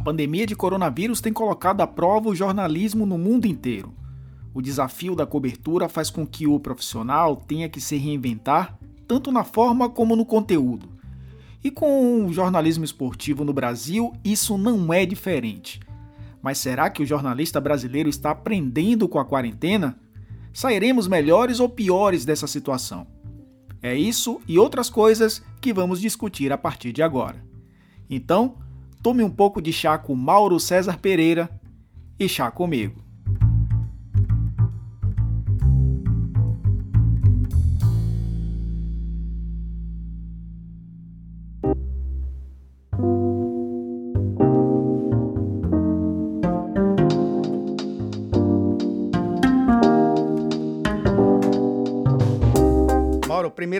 pandemia de coronavírus tem colocado à prova o jornalismo no mundo inteiro. O desafio da cobertura faz com que o profissional tenha que se reinventar, tanto na forma como no conteúdo. E com o jornalismo esportivo no Brasil, isso não é diferente. Mas será que o jornalista brasileiro está aprendendo com a quarentena? Sairemos melhores ou piores dessa situação? É isso e outras coisas que vamos discutir a partir de agora. Então, tome um pouco de chá com Mauro César Pereira e chá comigo.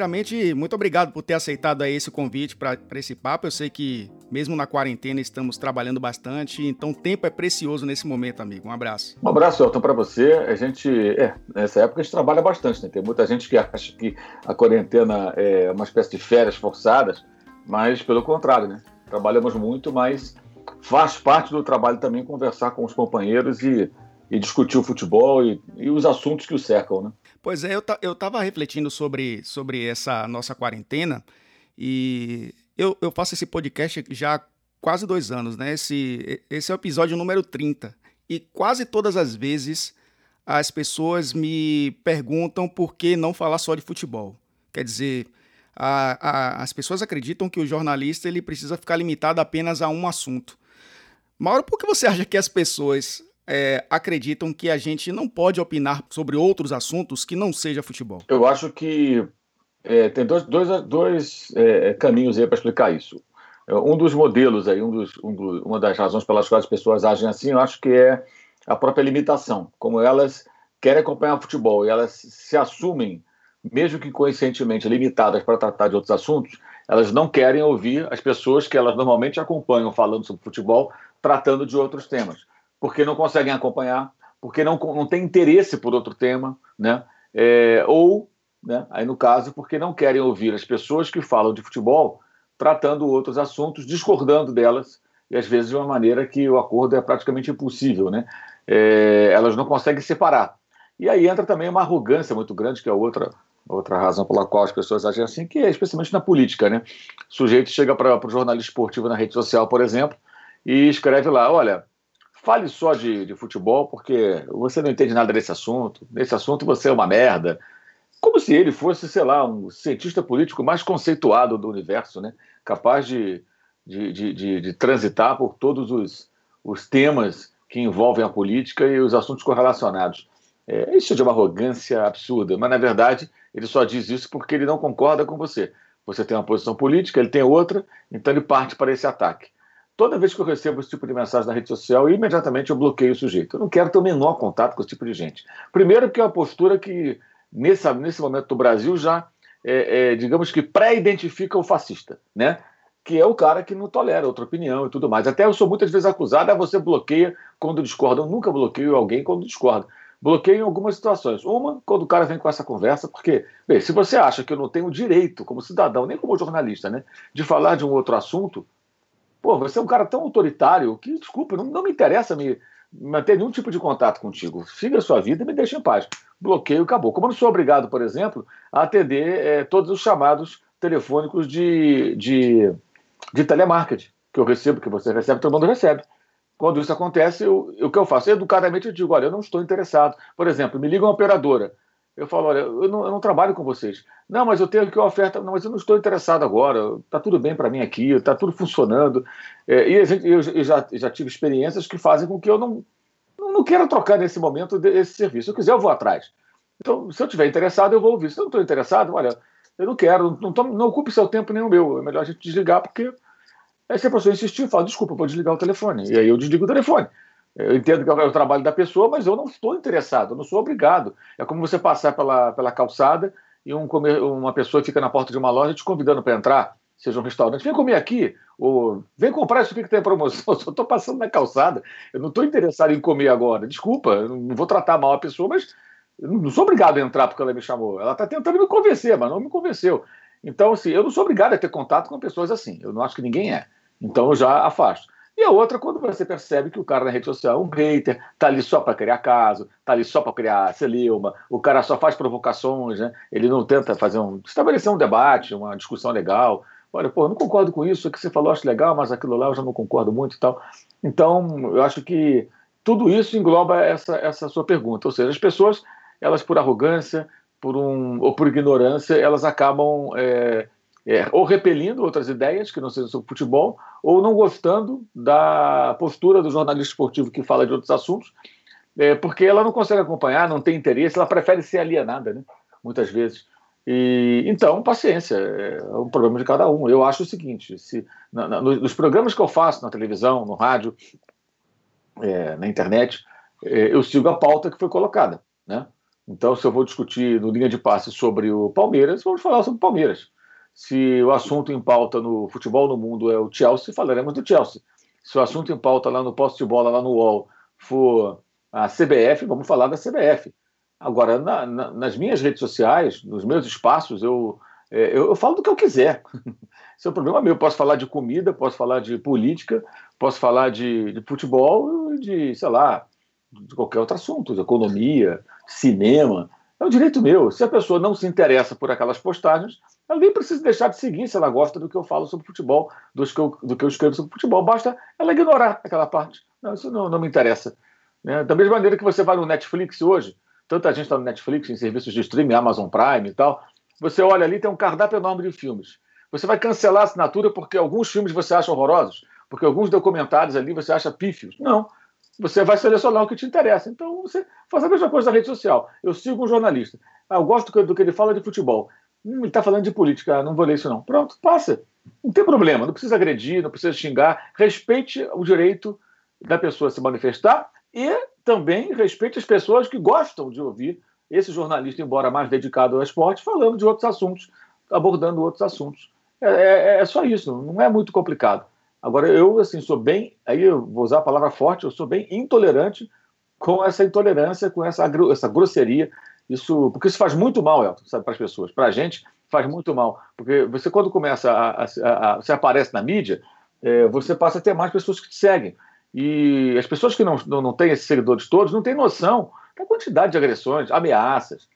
primeiramente, muito obrigado por ter aceitado aí esse convite para esse papo. Eu sei que, mesmo na quarentena, estamos trabalhando bastante, então tempo é precioso nesse momento, amigo. Um abraço. Um abraço, Elton, para você. A gente, é, nessa época a gente trabalha bastante, né? Tem muita gente que acha que a quarentena é uma espécie de férias forçadas, mas pelo contrário, né? Trabalhamos muito, mas faz parte do trabalho também conversar com os companheiros e, e discutir o futebol e, e os assuntos que o cercam, né? Pois é, eu, eu tava refletindo sobre, sobre essa nossa quarentena e eu, eu faço esse podcast já há quase dois anos, né? Esse, esse é o episódio número 30. E quase todas as vezes as pessoas me perguntam por que não falar só de futebol. Quer dizer, a, a, as pessoas acreditam que o jornalista ele precisa ficar limitado apenas a um assunto. Mauro, por que você acha que as pessoas é, acreditam que a gente não pode opinar sobre outros assuntos que não seja futebol? Eu acho que é, tem dois, dois, dois é, caminhos aí para explicar isso. É, um dos modelos aí, um dos, um uma das razões pelas quais as pessoas agem assim, eu acho que é a própria limitação, como elas querem acompanhar futebol e elas se assumem, mesmo que conscientemente limitadas para tratar de outros assuntos, elas não querem ouvir as pessoas que elas normalmente acompanham falando sobre futebol, tratando de outros temas porque não conseguem acompanhar, porque não, não têm interesse por outro tema, né? É, ou, né, aí no caso, porque não querem ouvir as pessoas que falam de futebol tratando outros assuntos, discordando delas, e às vezes de uma maneira que o acordo é praticamente impossível, né? É, elas não conseguem separar. E aí entra também uma arrogância muito grande, que é outra, outra razão pela qual as pessoas agem assim, que é especialmente na política, né? O sujeito chega para o jornalista esportivo na rede social, por exemplo, e escreve lá: olha, fale só de, de futebol, porque você não entende nada desse assunto. Nesse assunto você é uma merda. Como se ele fosse, sei lá, um cientista político mais conceituado do universo, né? capaz de, de, de, de, de transitar por todos os, os temas que envolvem a política e os assuntos correlacionados. É, isso é de uma arrogância absurda, mas na verdade ele só diz isso porque ele não concorda com você. Você tem uma posição política, ele tem outra, então ele parte para esse ataque. Toda vez que eu recebo esse tipo de mensagem na rede social, imediatamente eu bloqueio o sujeito. Eu não quero ter o menor contato com esse tipo de gente. Primeiro, porque é uma postura que, nesse, nesse momento do Brasil, já, é, é, digamos que, pré-identifica o fascista, né? que é o cara que não tolera outra opinião e tudo mais. Até eu sou muitas vezes acusado, ah, você bloqueia quando discorda. Eu nunca bloqueio alguém quando discorda. Bloqueio em algumas situações. Uma, quando o cara vem com essa conversa, porque, bem, se você acha que eu não tenho direito, como cidadão, nem como jornalista, né, de falar de um outro assunto, Pô, você é um cara tão autoritário que, desculpa, não, não me interessa me manter nenhum tipo de contato contigo. Siga a sua vida e me deixe em paz. Bloqueio acabou. Como eu não sou obrigado, por exemplo, a atender é, todos os chamados telefônicos de, de, de telemarketing que eu recebo, que você recebe, todo mundo recebe. Quando isso acontece, eu, o que eu faço? Educadamente eu digo, olha, eu não estou interessado. Por exemplo, me liga uma operadora. Eu falo, olha, eu não, eu não, trabalho com vocês. Não, mas eu tenho aqui uma oferta. Não, mas eu não estou interessado agora. Está tudo bem para mim aqui, está tudo funcionando. É, e gente, eu, eu, já, já tive experiências que fazem com que eu não, não quero trocar nesse momento esse serviço. Se eu quiser, eu vou atrás. Então, se eu estiver interessado, eu vou ouvir. Se eu não estou interessado, olha, eu não quero, não, tô, não ocupe seu tempo nem o meu. É melhor a gente desligar, porque aí se a pessoa insistir, fala, desculpa, vou desligar o telefone. E aí eu desligo o telefone. Eu entendo que é o trabalho da pessoa, mas eu não estou interessado, eu não sou obrigado. É como você passar pela, pela calçada e um, uma pessoa fica na porta de uma loja te convidando para entrar, seja um restaurante, vem comer aqui, ou vem comprar isso aqui que tem promoção. Eu só estou passando na calçada, eu não estou interessado em comer agora. Desculpa, não vou tratar mal a pessoa, mas não sou obrigado a entrar porque ela me chamou. Ela está tentando me convencer, mas não me convenceu. Então, assim, eu não sou obrigado a ter contato com pessoas assim. Eu não acho que ninguém é. Então, eu já afasto. E a outra, quando você percebe que o cara na rede social é um hater, tá ali só para criar caso, tá ali só para criar celeuma, o cara só faz provocações, né? ele não tenta fazer um. estabelecer um debate, uma discussão legal. Olha, pô, não concordo com isso, o que você falou acho legal, mas aquilo lá eu já não concordo muito e tal. Então, eu acho que tudo isso engloba essa, essa sua pergunta. Ou seja, as pessoas, elas por arrogância, por um, ou por ignorância, elas acabam é, é, ou repelindo outras ideias que não sejam sobre futebol, ou não gostando da postura do jornalista esportivo que fala de outros assuntos, é, porque ela não consegue acompanhar, não tem interesse, ela prefere ser alienada, né? muitas vezes. E, então, paciência, é um problema de cada um. Eu acho o seguinte: se, na, na, nos programas que eu faço na televisão, no rádio, é, na internet, é, eu sigo a pauta que foi colocada. Né? Então, se eu vou discutir no linha de passe sobre o Palmeiras, vamos falar sobre o Palmeiras. Se o assunto em pauta no futebol no mundo é o Chelsea, falaremos do Chelsea. Se o assunto em pauta lá no posto de bola, lá no UOL, for a CBF, vamos falar da CBF. Agora, na, na, nas minhas redes sociais, nos meus espaços, eu, é, eu, eu, falo do que eu quiser. Esse é o problema meu. Posso falar de comida, posso falar de política, posso falar de, de futebol, de, sei lá, de qualquer outro assunto, de economia, cinema. É o direito meu. Se a pessoa não se interessa por aquelas postagens, ela nem precisa deixar de seguir se ela gosta do que eu falo sobre futebol, do que eu, do que eu escrevo sobre futebol. Basta ela ignorar aquela parte. Não, isso não, não me interessa. Né? Da mesma maneira que você vai no Netflix hoje, tanta gente está no Netflix, em serviços de streaming, Amazon Prime e tal, você olha ali, tem um cardápio enorme de filmes. Você vai cancelar a assinatura porque alguns filmes você acha horrorosos, porque alguns documentários ali você acha pífios. Não. Você vai selecionar o que te interessa. Então você faz a mesma coisa na rede social. Eu sigo um jornalista. Ah, eu gosto do que ele fala de futebol. Hum, ele está falando de política. Não vou ler isso, não. Pronto, passa. Não tem problema. Não precisa agredir, não precisa xingar. Respeite o direito da pessoa se manifestar e também respeite as pessoas que gostam de ouvir esse jornalista, embora mais dedicado ao esporte, falando de outros assuntos, abordando outros assuntos. É, é, é, só isso, não é muito complicado. Agora, eu assim, sou bem, aí eu vou usar a palavra forte, eu sou bem intolerante com essa intolerância, com essa, essa grosseria, isso, porque isso faz muito mal, Elton, sabe, para as pessoas. Para a gente, faz muito mal. Porque você, quando começa a, a, a, a você aparece na mídia, é, você passa a ter mais pessoas que te seguem. E as pessoas que não, não, não têm esses seguidores todos não têm noção da quantidade de agressões, ameaças,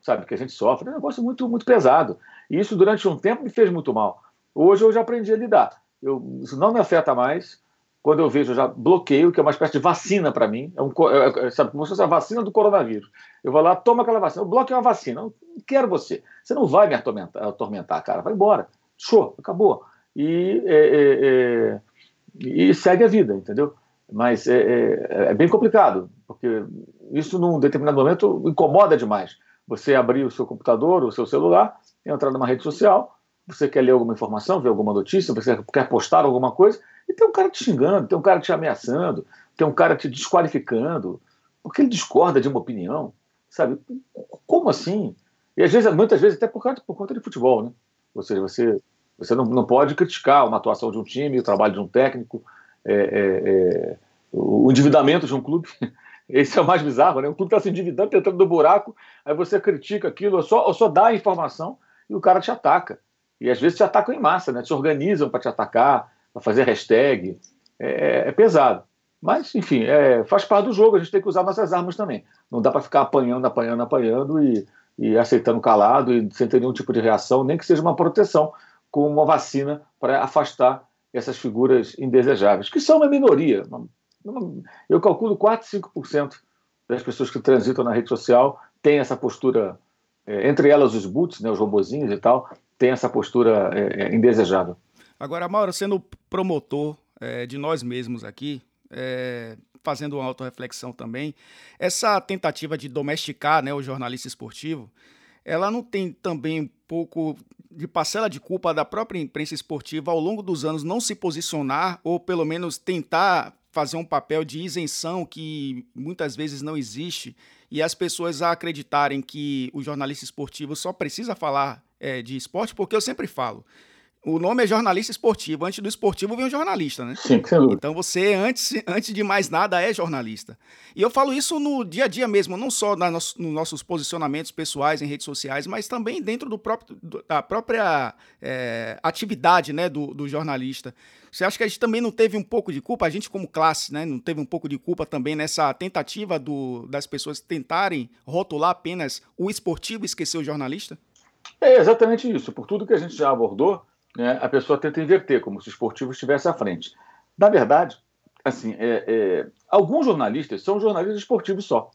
sabe, que a gente sofre. É um negócio muito, muito pesado. E isso, durante um tempo, me fez muito mal. Hoje eu já aprendi a lidar. Eu, isso não me afeta mais. Quando eu vejo, eu já bloqueio, que é uma espécie de vacina para mim. É um, é, é, sabe, como se fosse a vacina do coronavírus. Eu vou lá, toma aquela vacina. Eu bloqueio a vacina. Eu não quero você. Você não vai me atormentar, atormentar cara. Vai embora. Show, acabou. E, é, é, é e segue a vida, entendeu? Mas é, é, bem complicado, porque isso num determinado momento incomoda demais. Você abrir o seu computador, o seu celular, entrar numa rede social, você quer ler alguma informação, ver alguma notícia, você quer postar alguma coisa, e tem um cara te xingando, tem um cara te ameaçando, tem um cara te desqualificando, porque ele discorda de uma opinião, sabe? Como assim? E às vezes, muitas vezes até por, conta, por conta de futebol, né? Ou seja, você, você não, não pode criticar uma atuação de um time, o trabalho de um técnico, é, é, é, o endividamento de um clube. Esse é o mais bizarro, né? O clube está se endividando, tentando do buraco, aí você critica aquilo, ou só, ou só dá a informação e o cara te ataca. E às vezes te atacam em massa, né? Se organizam para te atacar, para fazer hashtag. É, é, é, pesado. Mas, enfim, é, faz parte do jogo, a gente tem que usar nossas armas também. Não dá para ficar apanhando, apanhando, apanhando e, e aceitando calado e sem ter nenhum tipo de reação, nem que seja uma proteção, com uma vacina para afastar essas figuras indesejáveis, que são uma minoria. Eu calculo 4, 5% das pessoas que transitam na rede social têm essa postura, é, entre elas os boots, né, os robozinhos e tal, tem essa postura é, é, indesejável. Agora, Mauro, sendo promotor é, de nós mesmos aqui, é, fazendo uma autorreflexão também, essa tentativa de domesticar né, o jornalista esportivo, ela não tem também um pouco de parcela de culpa da própria imprensa esportiva ao longo dos anos não se posicionar ou pelo menos tentar fazer um papel de isenção que muitas vezes não existe e as pessoas acreditarem que o jornalista esportivo só precisa falar é, de esporte, porque eu sempre falo, o nome é jornalista esportivo. Antes do esportivo vem o jornalista, né? Sim, sem dúvida. Então você, antes, antes de mais nada, é jornalista. E eu falo isso no dia a dia mesmo, não só na nos nossos posicionamentos pessoais em redes sociais, mas também dentro do próprio, da própria é, atividade né, do, do jornalista. Você acha que a gente também não teve um pouco de culpa, a gente como classe, né, não teve um pouco de culpa também nessa tentativa do, das pessoas tentarem rotular apenas o esportivo e esquecer o jornalista? É exatamente isso. Por tudo que a gente já abordou, né, a pessoa tenta inverter, como se o esportivo estivesse à frente. Na verdade, assim, é, é, alguns jornalistas são jornalistas esportivos só,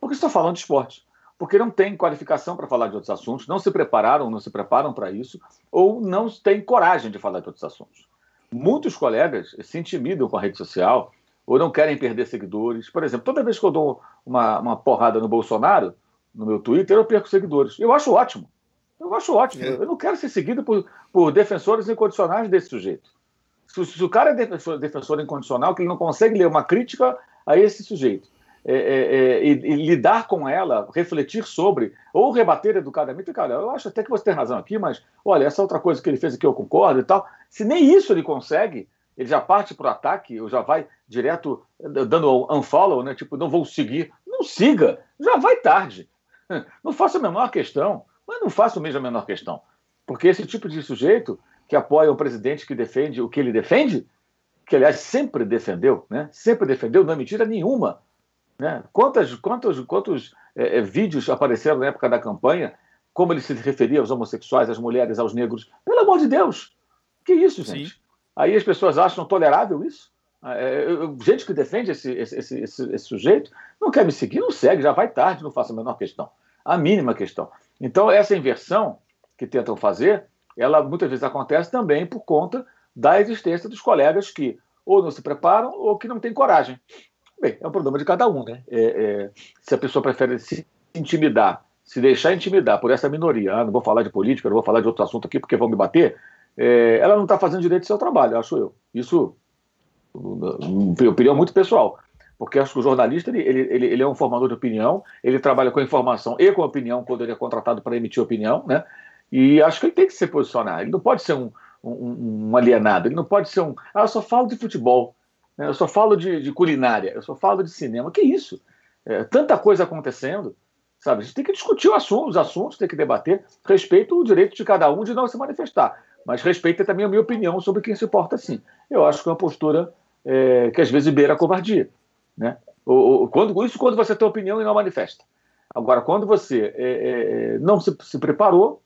porque estão falando de esporte, porque não têm qualificação para falar de outros assuntos, não se prepararam, não se preparam para isso, ou não têm coragem de falar de outros assuntos. Muitos colegas se intimidam com a rede social ou não querem perder seguidores. Por exemplo, toda vez que eu dou uma, uma porrada no Bolsonaro, no meu Twitter, eu perco seguidores. Eu acho ótimo. Eu acho ótimo. É. Eu não quero ser seguido por, por defensores incondicionais desse sujeito. Se, se, o cara é defensor, defensor incondicional, que ele não consegue ler uma crítica a esse sujeito é, é, é, e, e, lidar com ela, refletir sobre, ou rebater educadamente, cara, eu acho até que você tem razão aqui, mas olha, essa outra coisa que ele fez aqui eu concordo e tal. Se nem isso ele consegue, ele já parte para o ataque, ou já vai direto dando unfollow, né? Tipo, não vou seguir. Não siga, já vai tarde. Não faça a menor questão. Mas não faço mesmo a menor questão. Porque esse tipo de sujeito que apoia o presidente que defende o que ele defende, que aliás sempre defendeu, né? sempre defendeu, não é mentira nenhuma. Né? Quantas, quantos, quantos é, é, vídeos apareceram na época da campanha, como ele se referia aos homossexuais, às mulheres, aos negros? Pelo amor de Deus! Que isso, gente? Sim. Aí as pessoas acham tolerável isso? É, gente que defende esse, esse, esse, esse, sujeito não quer me seguir, não segue, já vai tarde, não faço a menor questão. A mínima questão. Então, essa inversão que tentam fazer, ela muitas vezes acontece também por conta da existência dos colegas que ou não se preparam ou que não têm coragem. Bem, é um problema de cada um, né? É, é, se a pessoa prefere se intimidar, se deixar intimidar por essa minoria, ah, não vou falar de política, não vou falar de outro assunto aqui porque vão me bater, é, ela não está fazendo direito ao seu trabalho, acho eu. Isso, opinião muito pessoal porque acho que o jornalista ele, ele, ele é um formador de opinião, ele trabalha com informação e com opinião quando ele é contratado para emitir opinião, né? E acho que ele tem que se posicionar. Ele não pode ser um, um, um alienado, ele não pode ser um. Ah, eu só falo de futebol, né? eu só falo de, de, culinária, eu só falo de cinema. Que isso? É, tanta coisa acontecendo, sabe? A gente tem que discutir assunto, os assuntos, tem que debater. Respeito o direito de cada um de não se manifestar, mas respeita também a minha opinião sobre quem se porta assim. Eu acho que é uma postura é, que às vezes beira a covardia. Né? O, o, quando, isso quando você tem opinião e não manifesta. Agora, quando você é, é, é, não se, se, preparou,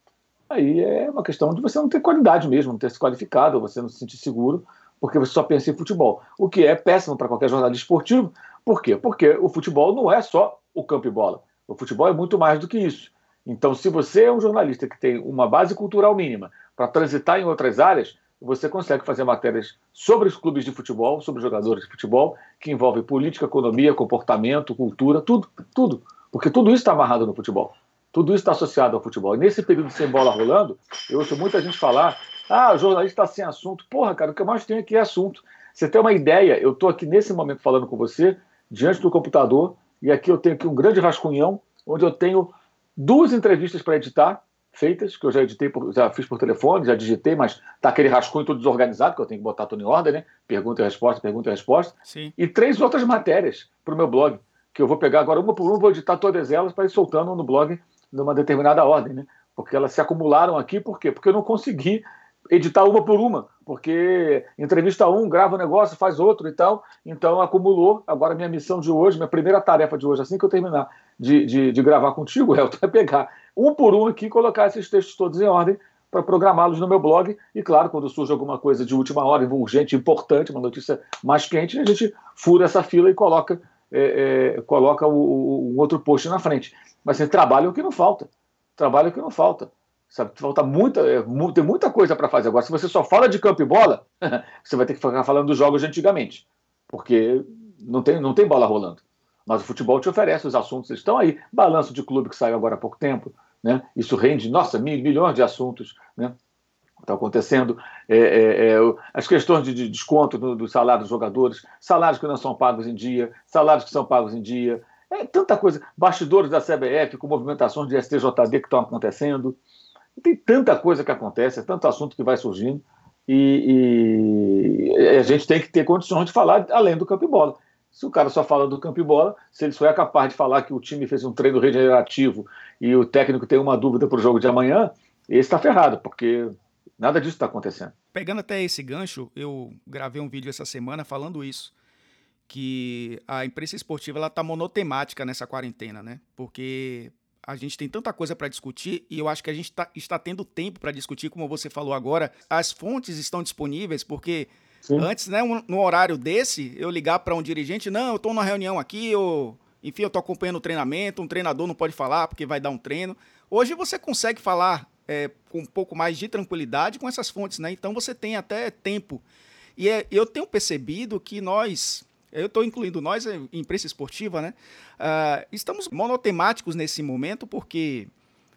aí é uma questão de você não ter qualidade mesmo, não ter se qualificado, você não se sentir seguro, porque você só pensa em futebol. O que é péssimo para qualquer jornalista esportivo. Por quê? Porque o futebol não é só o campo e bola. O futebol é muito mais do que isso. Então, se você é um jornalista que tem uma base cultural mínima para transitar em outras áreas, você consegue fazer matérias sobre os clubes de futebol, sobre jogadores de futebol, que envolvem política, economia, comportamento, cultura, tudo, tudo. Porque tudo isso está amarrado no futebol. Tudo isso está associado ao futebol. E nesse período sem bola rolando, eu ouço muita gente falar: ah, o jornalista está sem assunto. Porra, cara, o que eu mais tenho aqui é assunto. Você tem uma ideia, eu estou aqui nesse momento falando com você, diante do computador, e aqui eu tenho aqui um grande rascunhão, onde eu tenho duas entrevistas para editar, feitas, que eu já editei, por, já fiz por telefone, já digitei, mas tá aquele rascunho todo desorganizado, que eu tenho que botar tudo em ordem, né? Pergunta e resposta, pergunta e resposta. Sim. E três outras matérias para o meu blog, que eu vou pegar agora uma por uma, vou editar todas elas para ir soltando no blog numa determinada ordem, né? Porque elas se acumularam aqui, por quê? Porque eu não consegui editar uma por uma, porque entrevista um, grava um negócio, faz outro e tal, então acumulou. Agora, minha missão de hoje, minha primeira tarefa de hoje, assim que eu terminar de, de, de gravar contigo, é pegar um por um aqui colocar esses textos todos em ordem para programá-los no meu blog. E claro, quando surge alguma coisa de última hora, urgente, importante, uma notícia mais quente, a gente fura essa fila e coloca, é, é, coloca o, o, um outro post na frente. Mas assim, trabalho o que não falta. Trabalho o que não falta. Sabe, falta muita, é, tem muita coisa para fazer. Agora, se você só fala de campo e bola, você vai ter que ficar falando dos jogos de antigamente, porque não tem, não tem bola rolando. Mas o futebol te oferece, os assuntos estão aí. Balanço de clube que saiu agora há pouco tempo, né? Isso rende, nossa, milhões de assuntos, né? Está acontecendo é, é, é, as questões de, de desconto do, do, dos jogadores, salários que não são pagos em dia, salários que são pagos em dia, é tanta coisa. Bastidores da CBF com movimentações de STJD que estão acontecendo Tem tanta coisa que acontece, é tanto assunto que vai surgindo, e, e, a gente tem que ter condições de falar além do campo e bola. Se o cara só fala do campo e bola, se ele só é capaz de falar que o time fez um treino regenerativo e o técnico tem uma dúvida para o jogo de amanhã, esse está ferrado, porque nada disso está acontecendo. Pegando até esse gancho, eu gravei um vídeo essa semana falando isso, que a imprensa esportiva ela está monotemática nessa quarentena, né? Porque a gente tem tanta coisa para discutir e eu acho que a gente tá, está tendo tempo para discutir, como você falou agora. As fontes estão disponíveis, porque Sim. antes, né, um, no horário desse, eu ligar para um dirigente, não, eu estou numa reunião aqui, ou, enfim, eu estou acompanhando o treinamento, um treinador não pode falar porque vai dar um treino. Hoje você consegue falar é, com um pouco mais de tranquilidade com essas fontes, né? Então você tem até tempo. E é, eu tenho percebido que nós, eu estou incluindo nós, é, imprensa esportiva, né? Uh, estamos monotemáticos nesse momento porque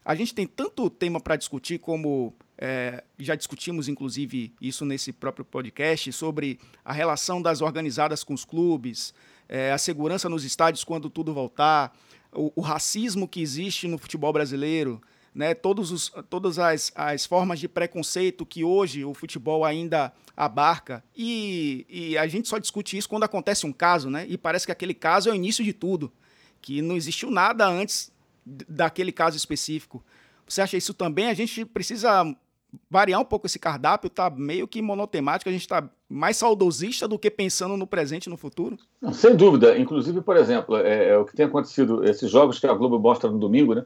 a gente tem tanto tema para discutir como é, já discutimos, inclusive, isso nesse próprio podcast, sobre a relação das organizadas com os clubes, é, a segurança nos estádios quando tudo voltar, o, o racismo que existe no futebol brasileiro, né, todos os, todas as, as formas de preconceito que hoje o futebol ainda abarca. E, e a gente só discute isso quando acontece um caso, né? E parece que aquele caso é o início de tudo, que não existiu nada antes daquele caso específico. Você acha isso também? A gente precisa variar um pouco esse cardápio, tá meio que monotemático, a gente está mais saudosista do que pensando no presente e no futuro? sem dúvida. Inclusive, por exemplo, é, é, o que tem acontecido, esses jogos que a Globo mostra no domingo, né?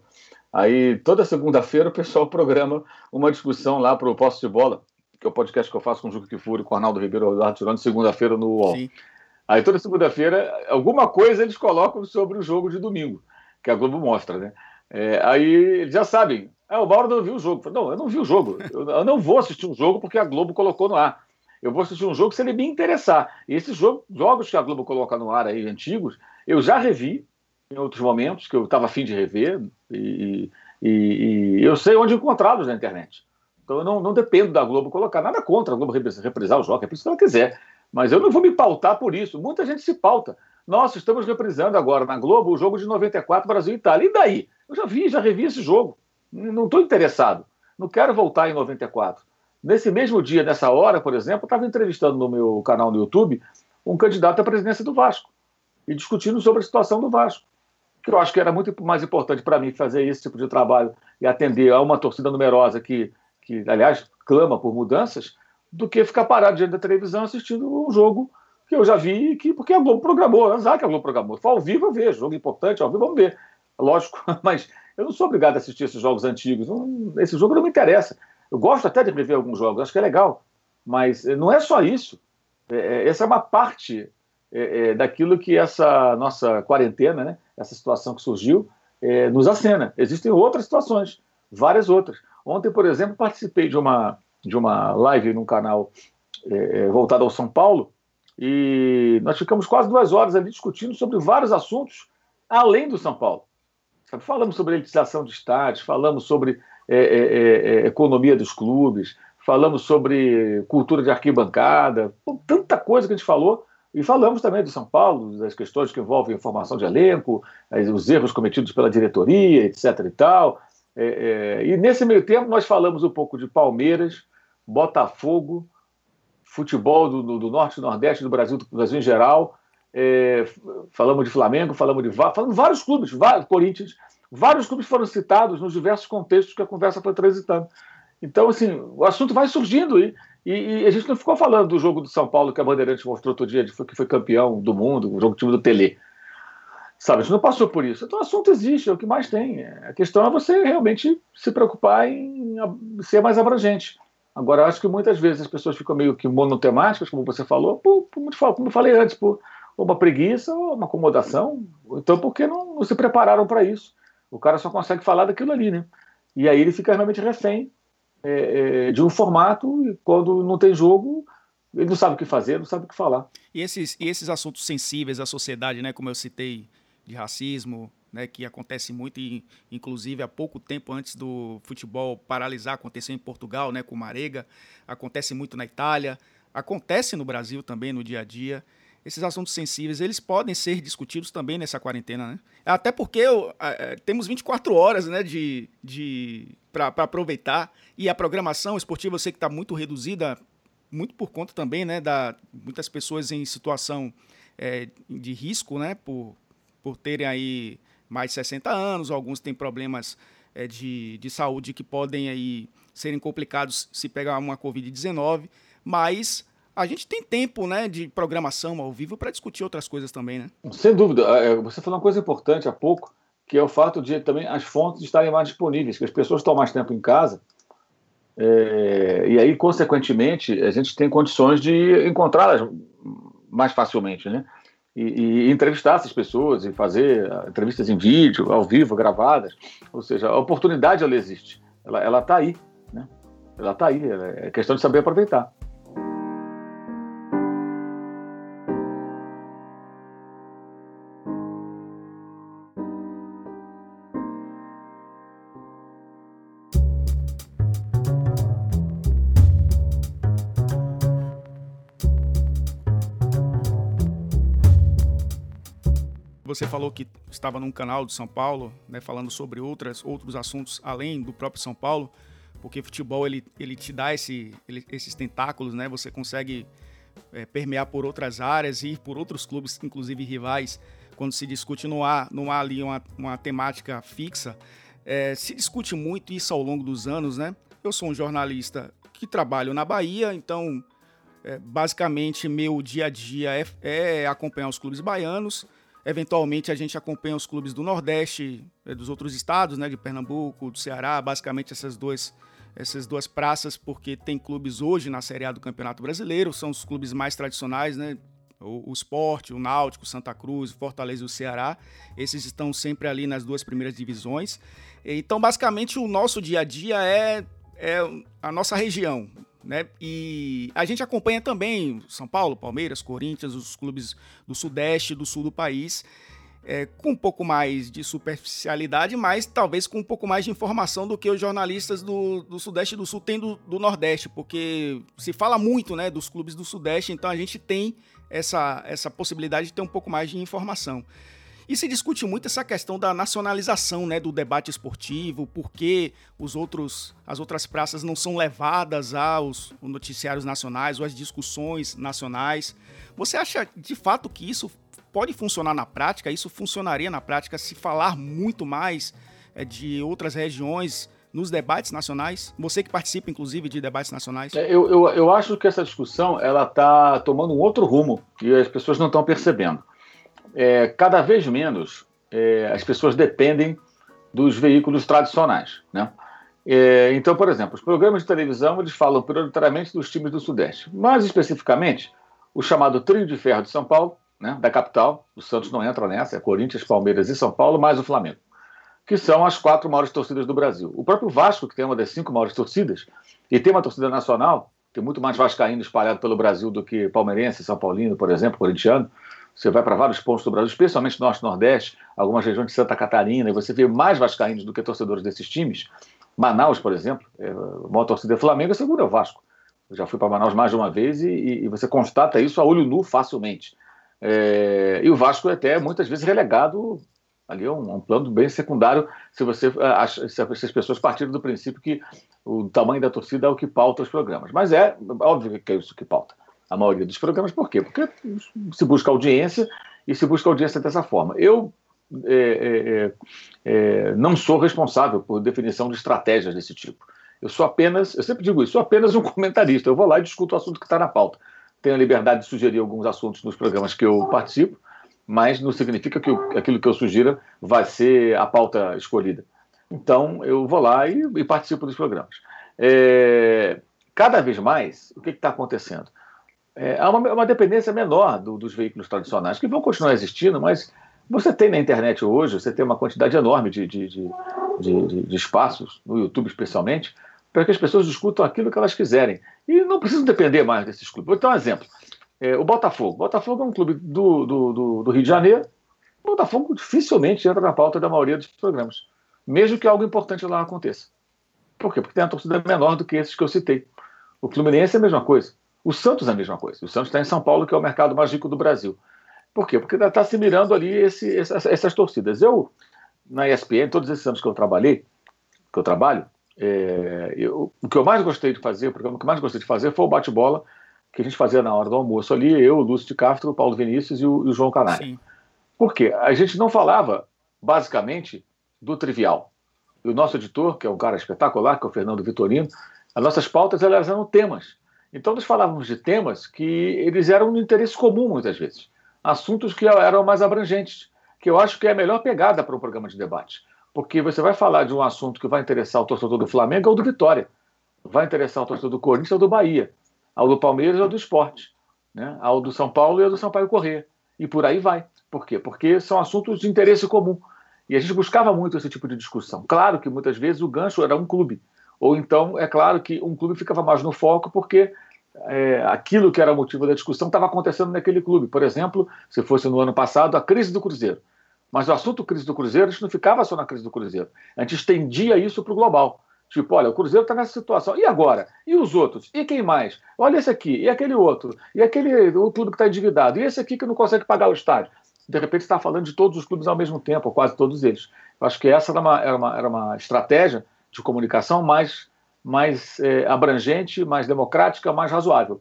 Aí, toda segunda-feira, o pessoal programa uma discussão lá para o Posse de Bola, que é o podcast que eu faço com o Juca Kifuri, com o Arnaldo Ribeiro e o Eduardo Tironi, segunda-feira no UOL. Sim. Aí, toda segunda-feira, alguma coisa eles colocam sobre o jogo de domingo, que a Globo mostra, né? É, aí, eles já sabem. Ah, o Mauro não viu o jogo. Não, eu não vi o jogo. Eu não vou assistir um jogo porque a Globo colocou no ar. Eu vou assistir um jogo se ele me interessar. E esses jogo, jogos que a Globo coloca no ar aí, antigos, eu já revi, em outros momentos que eu estava afim de rever e, e, e, eu sei onde encontrá-los na internet. Então eu não, não dependo da Globo colocar nada contra a Globo reprisar o jogo, é por isso que ela quiser. Mas eu não vou me pautar por isso. Muita gente se pauta. Nossa, estamos reprisando agora na Globo o jogo de 94 Brasil e Itália. E daí? Eu já vi, já revi esse jogo. Não estou interessado. Não quero voltar em 94. Nesse mesmo dia, nessa hora, por exemplo, estava entrevistando no meu canal no YouTube um candidato à presidência do Vasco e discutindo sobre a situação do Vasco que eu acho que era muito mais importante para mim fazer esse tipo de trabalho e atender a uma torcida numerosa que, que, aliás, clama por mudanças, do que ficar parado diante da televisão assistindo um jogo que eu já vi, que, porque a Globo programou, azar que a Globo programou. For ao vivo, eu vejo, jogo importante, ao vivo, vamos ver. Lógico, mas eu não sou obrigado a assistir esses jogos antigos. Esse jogo não me interessa. Eu gosto até de rever alguns jogos, acho que é legal. Mas não é só isso. É, é essa é uma parte é, é, daquilo que essa nossa quarentena, né, essa situação que surgiu, é, nos acena. Existem outras situações, várias outras. Ontem, por exemplo, participei de uma, de uma live num canal é, é, voltado ao São Paulo e nós ficamos quase duas horas ali discutindo sobre vários assuntos além do São Paulo. Falamos sobre elitização de estádios, falamos sobre é, economia dos clubes, falamos sobre cultura de arquibancada, tanta coisa que a gente falou e falamos também do São Paulo, das questões que envolvem a formação de elenco, os erros cometidos pela diretoria, etc. e tal. É, é, e nesse meio tempo nós falamos um pouco de Palmeiras, Botafogo, futebol do, do Norte e Nordeste do Brasil, do Brasil em geral. É, falamos de Flamengo, falamos de falamos de vários clubes, vários, Corinthians, vários clubes foram citados nos diversos contextos que a conversa foi transitando. Então, assim, o assunto vai surgindo e, e, e, a gente não ficou falando do jogo do São Paulo que a Bandeirantes mostrou outro dia, que foi campeão do mundo, o jogo do time do Tele. Sabe, a gente não passou por isso. Então o assunto existe, é o que mais tem. A questão é você realmente se preocupar em ser mais abrangente. Agora, acho que muitas vezes as pessoas ficam meio que monotemáticas, como você falou, por, por como eu falei antes, por uma preguiça ou uma acomodação, então porque não, não se prepararam para isso. O cara só consegue falar daquilo ali, né? E aí ele fica realmente refém é, é, de um formato e quando não tem jogo, ele não sabe o que fazer, não sabe o que falar. E esses, e esses assuntos sensíveis à sociedade, né, como eu citei, de racismo, né, que acontece muito, e, inclusive há pouco tempo antes do futebol paralisar, aconteceu em Portugal, né, com Marega, acontece muito na Itália, acontece no Brasil também no dia a dia. Esses assuntos sensíveis, eles podem ser discutidos também nessa quarentena, né? Até porque eu, é, temos 24 horas, né, de, de para aproveitar e a programação esportiva eu sei que está muito reduzida, muito por conta também, né, da muitas pessoas em situação é, de risco, né, por, por terem aí mais de 60 anos, alguns têm problemas é, de, de saúde que podem aí serem complicados se pegar uma Covid-19, mas a gente tem tempo né, de programação ao vivo para discutir outras coisas também, né? Sem dúvida. É, você falou uma coisa importante há pouco, que é o fato de também as fontes estarem mais disponíveis, que as pessoas estão mais tempo em casa, é, e aí, consequentemente, a gente tem condições de encontrá-las mais facilmente, né? E, e, entrevistar essas pessoas e fazer entrevistas em vídeo, ao vivo, gravadas. Ou seja, a oportunidade ela existe, ela está aí, né? Ela está aí, é questão de saber aproveitar. Você falou que estava num canal de São Paulo, né, falando sobre outras, outros assuntos além do próprio São Paulo, porque futebol ele, ele te dá esse, ele, esses tentáculos, né? Você consegue é, permear por outras áreas e por outros clubes, inclusive rivais, quando se discute, não há, não há ali uma, uma temática fixa. É, se discute muito isso ao longo dos anos, né? Eu sou um jornalista que trabalho na Bahia, então é, basicamente meu dia a dia é, é acompanhar os clubes baianos Eventualmente a gente acompanha os clubes do Nordeste, eh, dos outros estados, né, de Pernambuco, do Ceará, basicamente essas duas, essas duas praças, porque tem clubes hoje na Série A do Campeonato Brasileiro, são os clubes mais tradicionais, né? O, o Sport, o Náutico, Santa Cruz, Fortaleza e o Ceará. Esses estão sempre ali nas duas primeiras divisões. Então, basicamente, o nosso dia a dia é, é a nossa região. Né? E a gente acompanha também São Paulo, Palmeiras, Corinthians, os clubes do Sudeste e do Sul do país, é, com um pouco mais de superficialidade, mas talvez com um pouco mais de informação do que os jornalistas do, do Sudeste e do Sul têm do, do, Nordeste, porque se fala muito né, dos clubes do Sudeste, então a gente tem essa, essa possibilidade de ter um pouco mais de informação. E se discute muito essa questão da nacionalização né, do debate esportivo, por que os outros, as outras praças não são levadas aos noticiários nacionais ou às discussões nacionais. Você acha de fato que isso pode funcionar na prática? Isso funcionaria na prática se falar muito mais é, de outras regiões nos debates nacionais? Você que participa, inclusive, de debates nacionais. É, eu, eu, eu acho que essa discussão ela está tomando um outro rumo e as pessoas não estão percebendo é, cada vez menos é, as pessoas dependem dos veículos tradicionais. Né? É, então, por exemplo, os programas de televisão eles falam prioritariamente dos times do Sudeste, mais especificamente o chamado Trio de Ferro de São Paulo, né, da capital, o Santos não entra nessa, é Corinthians, Palmeiras e São Paulo, mais o Flamengo, que são as quatro maiores torcidas do Brasil. O próprio Vasco, que tem uma das cinco maiores torcidas, e tem uma torcida nacional, tem muito mais vascaíno espalhado pelo Brasil do que palmeirense, São Paulino, por exemplo, corintiano, você vai para vários pontos do Brasil, especialmente Norte Nordeste, algumas regiões de Santa Catarina, e você vê mais vascaínos do que torcedores desses times. Manaus, por exemplo, é, maior torcida é Flamengo, a segunda é o Vasco. Eu já fui para Manaus mais de uma vez e, e, você constata isso a olho nu facilmente. É, e o Vasco é até muitas vezes relegado ali é um, um, plano bem secundário se você se as pessoas partirem do princípio que o tamanho da torcida é o que pauta os programas. Mas é óbvio que é isso que pauta a maioria dos programas. Por quê? Porque se busca audiência e se busca audiência dessa forma. Eu é, é, é, é, não sou responsável por definição de estratégias desse tipo. Eu sou apenas, eu sempre digo isso, sou apenas um comentarista. Eu vou lá e discuto o assunto que está na pauta. Tenho a liberdade de sugerir alguns assuntos nos programas que eu participo, mas não significa que eu, aquilo que eu sugira vai ser a pauta escolhida. Então, eu vou lá e, e participo dos programas. É, cada vez mais, o que está acontecendo? É, há uma, uma, dependência menor do, dos veículos tradicionais, que vão continuar existindo, mas você tem na internet hoje, você tem uma quantidade enorme de, de, de, de, de espaços, no YouTube especialmente, para que as pessoas discutam aquilo que elas quiserem. E não precisam depender mais desses clubes. Vou dar um exemplo. É, o Botafogo. O Botafogo é um clube do, do, do, do Rio de Janeiro. O Botafogo dificilmente entra na pauta da maioria dos programas, mesmo que algo importante lá aconteça. Por quê? Porque tem uma torcida menor do que esses que eu citei. O Fluminense é a mesma coisa. O Santos é a mesma coisa. O Santos está em São Paulo, que é o mercado mais rico do Brasil. Por quê? Porque está se mirando ali esse, essas, essas, torcidas. Eu, na ESPN, todos esses anos que eu trabalhei, que eu trabalho, é, eu, o que eu mais gostei de fazer, o programa que eu mais gostei de fazer foi o bate-bola que a gente fazia na hora do almoço ali, eu, o Lúcio de Castro, o Paulo Vinícius e o, e o João Canário. Por quê? A gente não falava, basicamente, do trivial. E o nosso editor, que é um cara espetacular, que é o Fernando Vitorino, as nossas pautas elas eram temas. Então nós falávamos de temas que eles eram de interesse comum muitas vezes. Assuntos que eram mais abrangentes, que eu acho que é a melhor pegada para um programa de debate. Porque você vai falar de um assunto que vai interessar o torcedor do Flamengo ou do Vitória. Vai interessar o torcedor do Corinthians ou do Bahia. Ao do Palmeiras ou do Esporte. Né? Ao do São Paulo e ao do Sampaio Corrêa. E por aí vai. Por quê? Porque são assuntos de interesse comum. E a gente buscava muito esse tipo de discussão. Claro que muitas vezes o gancho era um clube. Ou então, é claro que um clube ficava mais no foco porque é, aquilo que era motivo da discussão estava acontecendo naquele clube. Por exemplo, se fosse no ano passado, a crise do Cruzeiro. Mas o assunto crise do Cruzeiro, a gente não ficava só na crise do Cruzeiro. A gente estendia isso para o global. Tipo, olha, o Cruzeiro está nessa situação. E agora? E os outros? E quem mais? Olha esse aqui, e aquele outro, e aquele o clube que está endividado, e esse aqui que não consegue pagar o estádio de repente está falando de todos os clubes ao mesmo tempo, ou quase todos eles. Eu acho que essa era uma, era uma, era uma estratégia de comunicação mais, mais é, abrangente, mais democrática, mais razoável.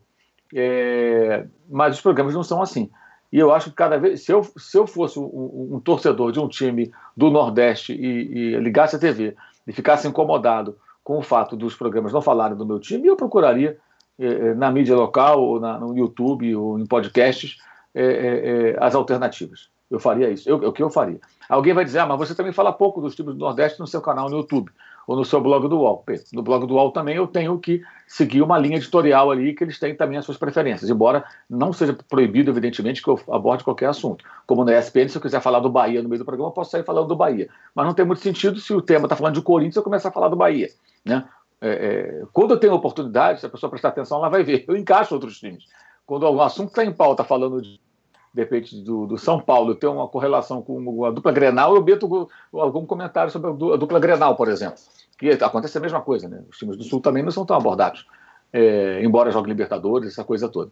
É, mas os programas não são assim. E eu acho que cada vez, se eu, se eu fosse um, um torcedor de um time do Nordeste e, e, ligasse a TV e ficasse incomodado com o fato dos programas não falarem do meu time, eu procuraria é, na mídia local, ou na, no YouTube, ou em podcasts, é, é, é, as alternativas. Eu faria isso. Eu, o que eu faria? Alguém vai dizer, ah, mas você também fala pouco dos times do Nordeste no seu canal no YouTube ou no seu blog do UOL. No blog do UOL também eu tenho que seguir uma linha editorial ali que eles têm também as suas preferências, embora não seja proibido, evidentemente, que eu aborde qualquer assunto. Como na ESPN, se eu quiser falar do Bahia no meio do programa, eu posso sair falando do Bahia. Mas não tem muito sentido se o tema está falando de Corinthians, eu começar a falar do Bahia. Né? É, é, quando eu tenho oportunidade, se a pessoa prestar atenção, ela vai ver. Eu encaixo outros times. Quando algum assunto está em pauta falando de de repente, do, do, São Paulo ter uma correlação com a dupla Grenal, eu meto algum comentário sobre a dupla Grenal, por exemplo. Que acontece a mesma coisa, né? Os times do Sul também não são tão abordados, é, embora joguem Libertadores, essa coisa toda.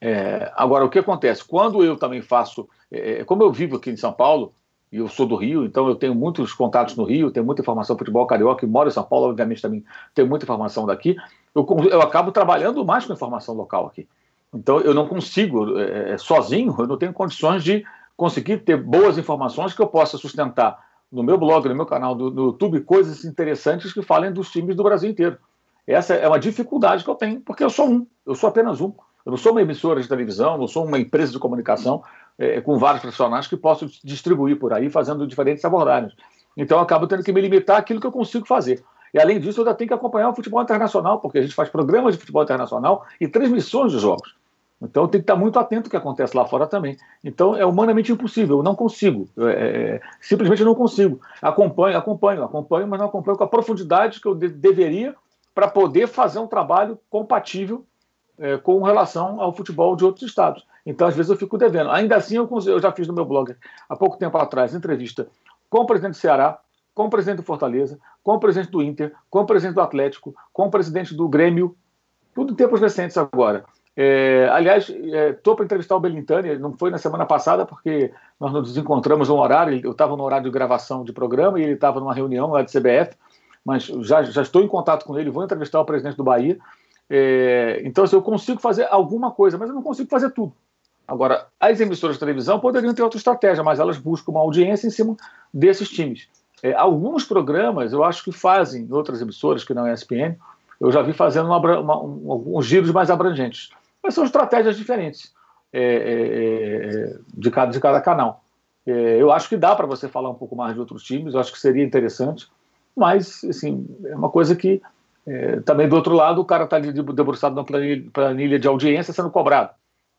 É, agora, o que acontece? Quando eu também faço, é, é, como eu vivo aqui em São Paulo, e eu sou do Rio, então eu tenho muitos contatos no Rio, tenho muita informação do futebol carioca, e moro em São Paulo, obviamente também tenho muita informação daqui, eu, eu acabo trabalhando mais com informação local aqui. Então, eu não consigo, é, é, sozinho, eu não tenho condições de conseguir ter boas informações que eu possa sustentar no meu blog, no meu canal do, no YouTube, coisas interessantes que falem dos times do Brasil inteiro. Essa é uma dificuldade que eu tenho, porque eu sou um, eu sou apenas um. Eu não sou uma emissora de televisão, não sou uma empresa de comunicação é, com vários profissionais que posso distribuir por aí fazendo diferentes abordagens. Então, eu acabo tendo que me limitar àquilo que eu consigo fazer. E além disso, eu ainda tenho que acompanhar o futebol internacional, porque a gente faz programas de futebol internacional e transmissões de jogos. Então tenho que estar muito atento ao que acontece lá fora também. Então é humanamente impossível, eu não consigo. É, é simplesmente não consigo. Acompanho, acompanho, acompanho, mas não acompanho com a profundidade que eu de deveria para poder fazer um trabalho compatível é, com relação ao futebol de outros estados. Então, às vezes, eu fico devendo. Ainda assim, eu, eu já fiz no meu blog, há pouco tempo atrás, entrevista com o presidente do Ceará, com o presidente do Fortaleza, com o presidente do Inter, com o presidente do Atlético, com o presidente do Grêmio, tudo em tempos recentes agora. É, aliás, estou é, para entrevistar o Belintani, não foi na semana passada, porque nós nos encontramos no horário, eu estava no horário de gravação de programa e ele estava numa reunião lá de CBF, mas já, já estou em contato com ele, vou entrevistar o presidente do Bahia. É, então, assim, eu consigo fazer alguma coisa, mas eu não consigo fazer tudo. Agora, as emissoras de televisão poderiam ter outra estratégia, mas elas buscam uma audiência em cima desses times. É, alguns programas eu acho que fazem, outras emissoras que não é ESPN, eu já vi fazendo uma, uma, um, giros mais abrangentes. Mas são estratégias diferentes é, é, é, de, cada, de cada canal. É, eu acho que dá para você falar um pouco mais de outros times, eu acho que seria interessante, mas assim, é uma coisa que é, também do outro lado o cara está ali debruçado na planilha, planilha de audiência sendo cobrado.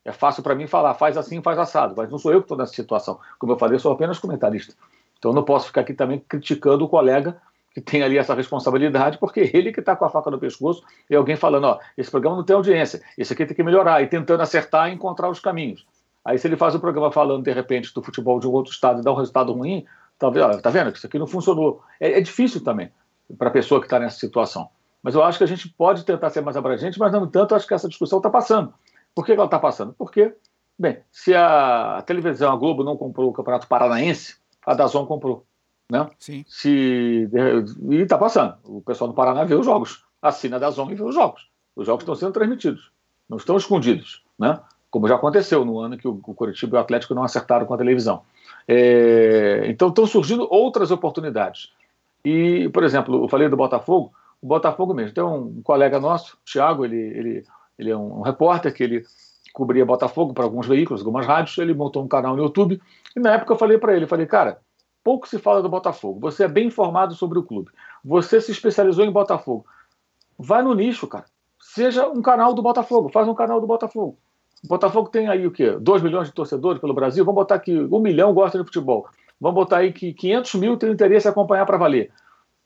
É fácil para mim falar, faz assim, faz assado, mas não sou eu que estou nessa situação. Como eu falei, eu sou apenas comentarista. Então não posso ficar aqui também criticando o colega que tem ali essa responsabilidade, porque ele que está com a faca no pescoço e alguém falando, ó, esse programa não tem audiência, esse aqui tem que melhorar, e tentando acertar e encontrar os caminhos. Aí se ele faz o programa falando, de repente, do futebol de um outro estado e dá um resultado ruim, talvez, ó, tá vendo isso aqui não funcionou. É, é difícil também para a pessoa que está nessa situação. Mas eu acho que a gente pode tentar ser mais abrangente, mas, no entanto, acho que essa discussão está passando. Por que ela está passando? Porque, bem, se a televisão, a Globo, não comprou o Campeonato Paranaense, a Dazon comprou. Né? Sim. Se, e está passando. O pessoal do Paraná vê os jogos, assina a Dazon e vê os jogos. Os jogos estão sendo transmitidos, não estão escondidos, né? como já aconteceu no ano que o, o Curitiba e o Atlético não acertaram com a televisão. É, então estão surgindo outras oportunidades. E, por exemplo, eu falei do Botafogo, o Botafogo mesmo. Tem um colega nosso, o Thiago, ele, ele, ele é um repórter que ele cobria Botafogo para alguns veículos, algumas rádios, ele montou um canal no YouTube, e na época eu falei para ele, falei, cara, pouco se fala do Botafogo, você é bem informado sobre o clube, você se especializou em Botafogo, vai no nicho, cara, seja um canal do Botafogo, faz um canal do Botafogo. O Botafogo tem aí o quê? 2 milhões de torcedores pelo Brasil, vamos botar que um milhão gosta de futebol, vamos botar aí que 500 mil tem interesse em acompanhar para valer.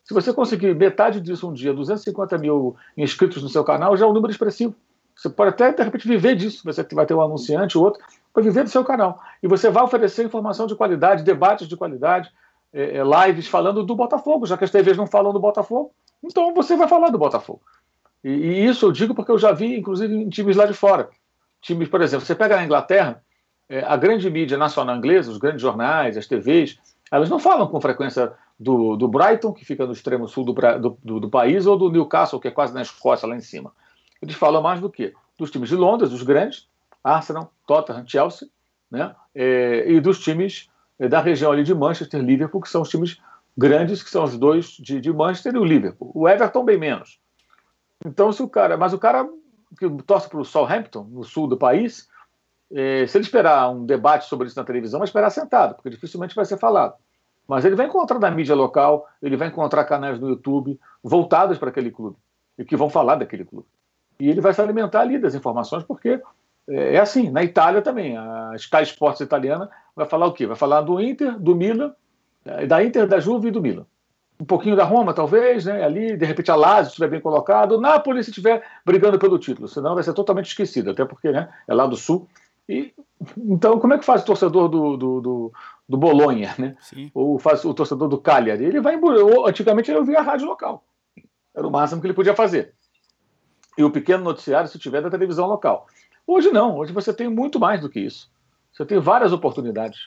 Se você conseguir metade disso um dia, 250 mil inscritos no seu canal, já é um número expressivo. Você pode até, de repente, viver disso. Você vai ter um anunciante ou outro para viver do seu canal. E você vai oferecer informação de qualidade, debates de qualidade, é, é, lives falando do Botafogo, já que as TVs não falam do Botafogo. Então você vai falar do Botafogo. E, e isso eu digo porque eu já vi, inclusive, em times lá de fora. Times, por exemplo, você pega na Inglaterra, é, a grande mídia nacional inglesa, os grandes jornais, as TVs, elas não falam com frequência do, do Brighton, que fica no extremo sul do, do, do, país, ou do Newcastle, que é quase na Escócia, lá em cima. Eles falam mais do que? Dos times de Londres, os grandes, Arsenal, Tottenham, Chelsea, né? É, e dos times é, da região ali de Manchester, Liverpool, que são os times grandes, que são os dois de, de Manchester e o Liverpool. O Everton bem menos. Então, se o cara, mas o cara que torce para o Southampton, no sul do país, é, se ele esperar um debate sobre isso na televisão, vai esperar sentado, porque dificilmente vai ser falado. Mas ele vai encontrar na mídia local, ele vai encontrar canais no YouTube voltados para aquele clube e que vão falar daquele clube. E ele vai se alimentar ali das informações, porque é, é assim. Na Itália também, a Sky Sports italiana vai falar o quê? Vai falar do Inter, do Milan, é, da Inter, da Juve e do Milan. Um pouquinho da Roma, talvez, né? ali, de repente a Lazio estiver bem colocado, o Napoli se estiver brigando pelo título, senão vai ser totalmente esquecido, até porque né, é lá do Sul. E, então, como é que faz o torcedor do, do, do, do Bolonha, né? Sim. Ou faz o torcedor do Cagliari? Ele vai. Antigamente ele ouvia a rádio local. Era o máximo que ele podia fazer. E o pequeno noticiário, se tiver, da televisão local. Hoje não. Hoje você tem muito mais do que isso. Você tem várias oportunidades.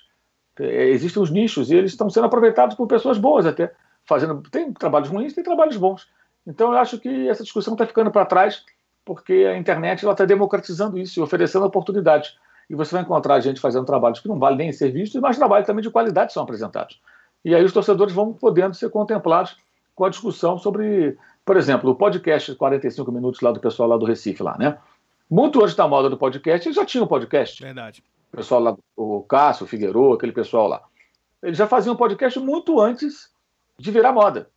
É, existem os nichos e eles estão sendo aproveitados por pessoas boas até. Fazendo, tem trabalhos ruins, tem trabalhos bons. Então eu acho que essa discussão está ficando para trás porque a internet está democratizando isso e oferecendo oportunidades e você vai encontrar gente fazendo trabalhos que não valem nem ser vistos, mas trabalhos também de qualidade são apresentados. E aí os torcedores vão podendo ser contemplados com a discussão sobre, por exemplo, o podcast 45 minutos lá do pessoal lá do Recife, lá, né? Muito hoje da moda do podcast, eles já tinham podcast. Verdade. O pessoal lá, o Cássio, o Figueiredo, aquele pessoal lá. Eles já faziam podcast muito antes de virar moda.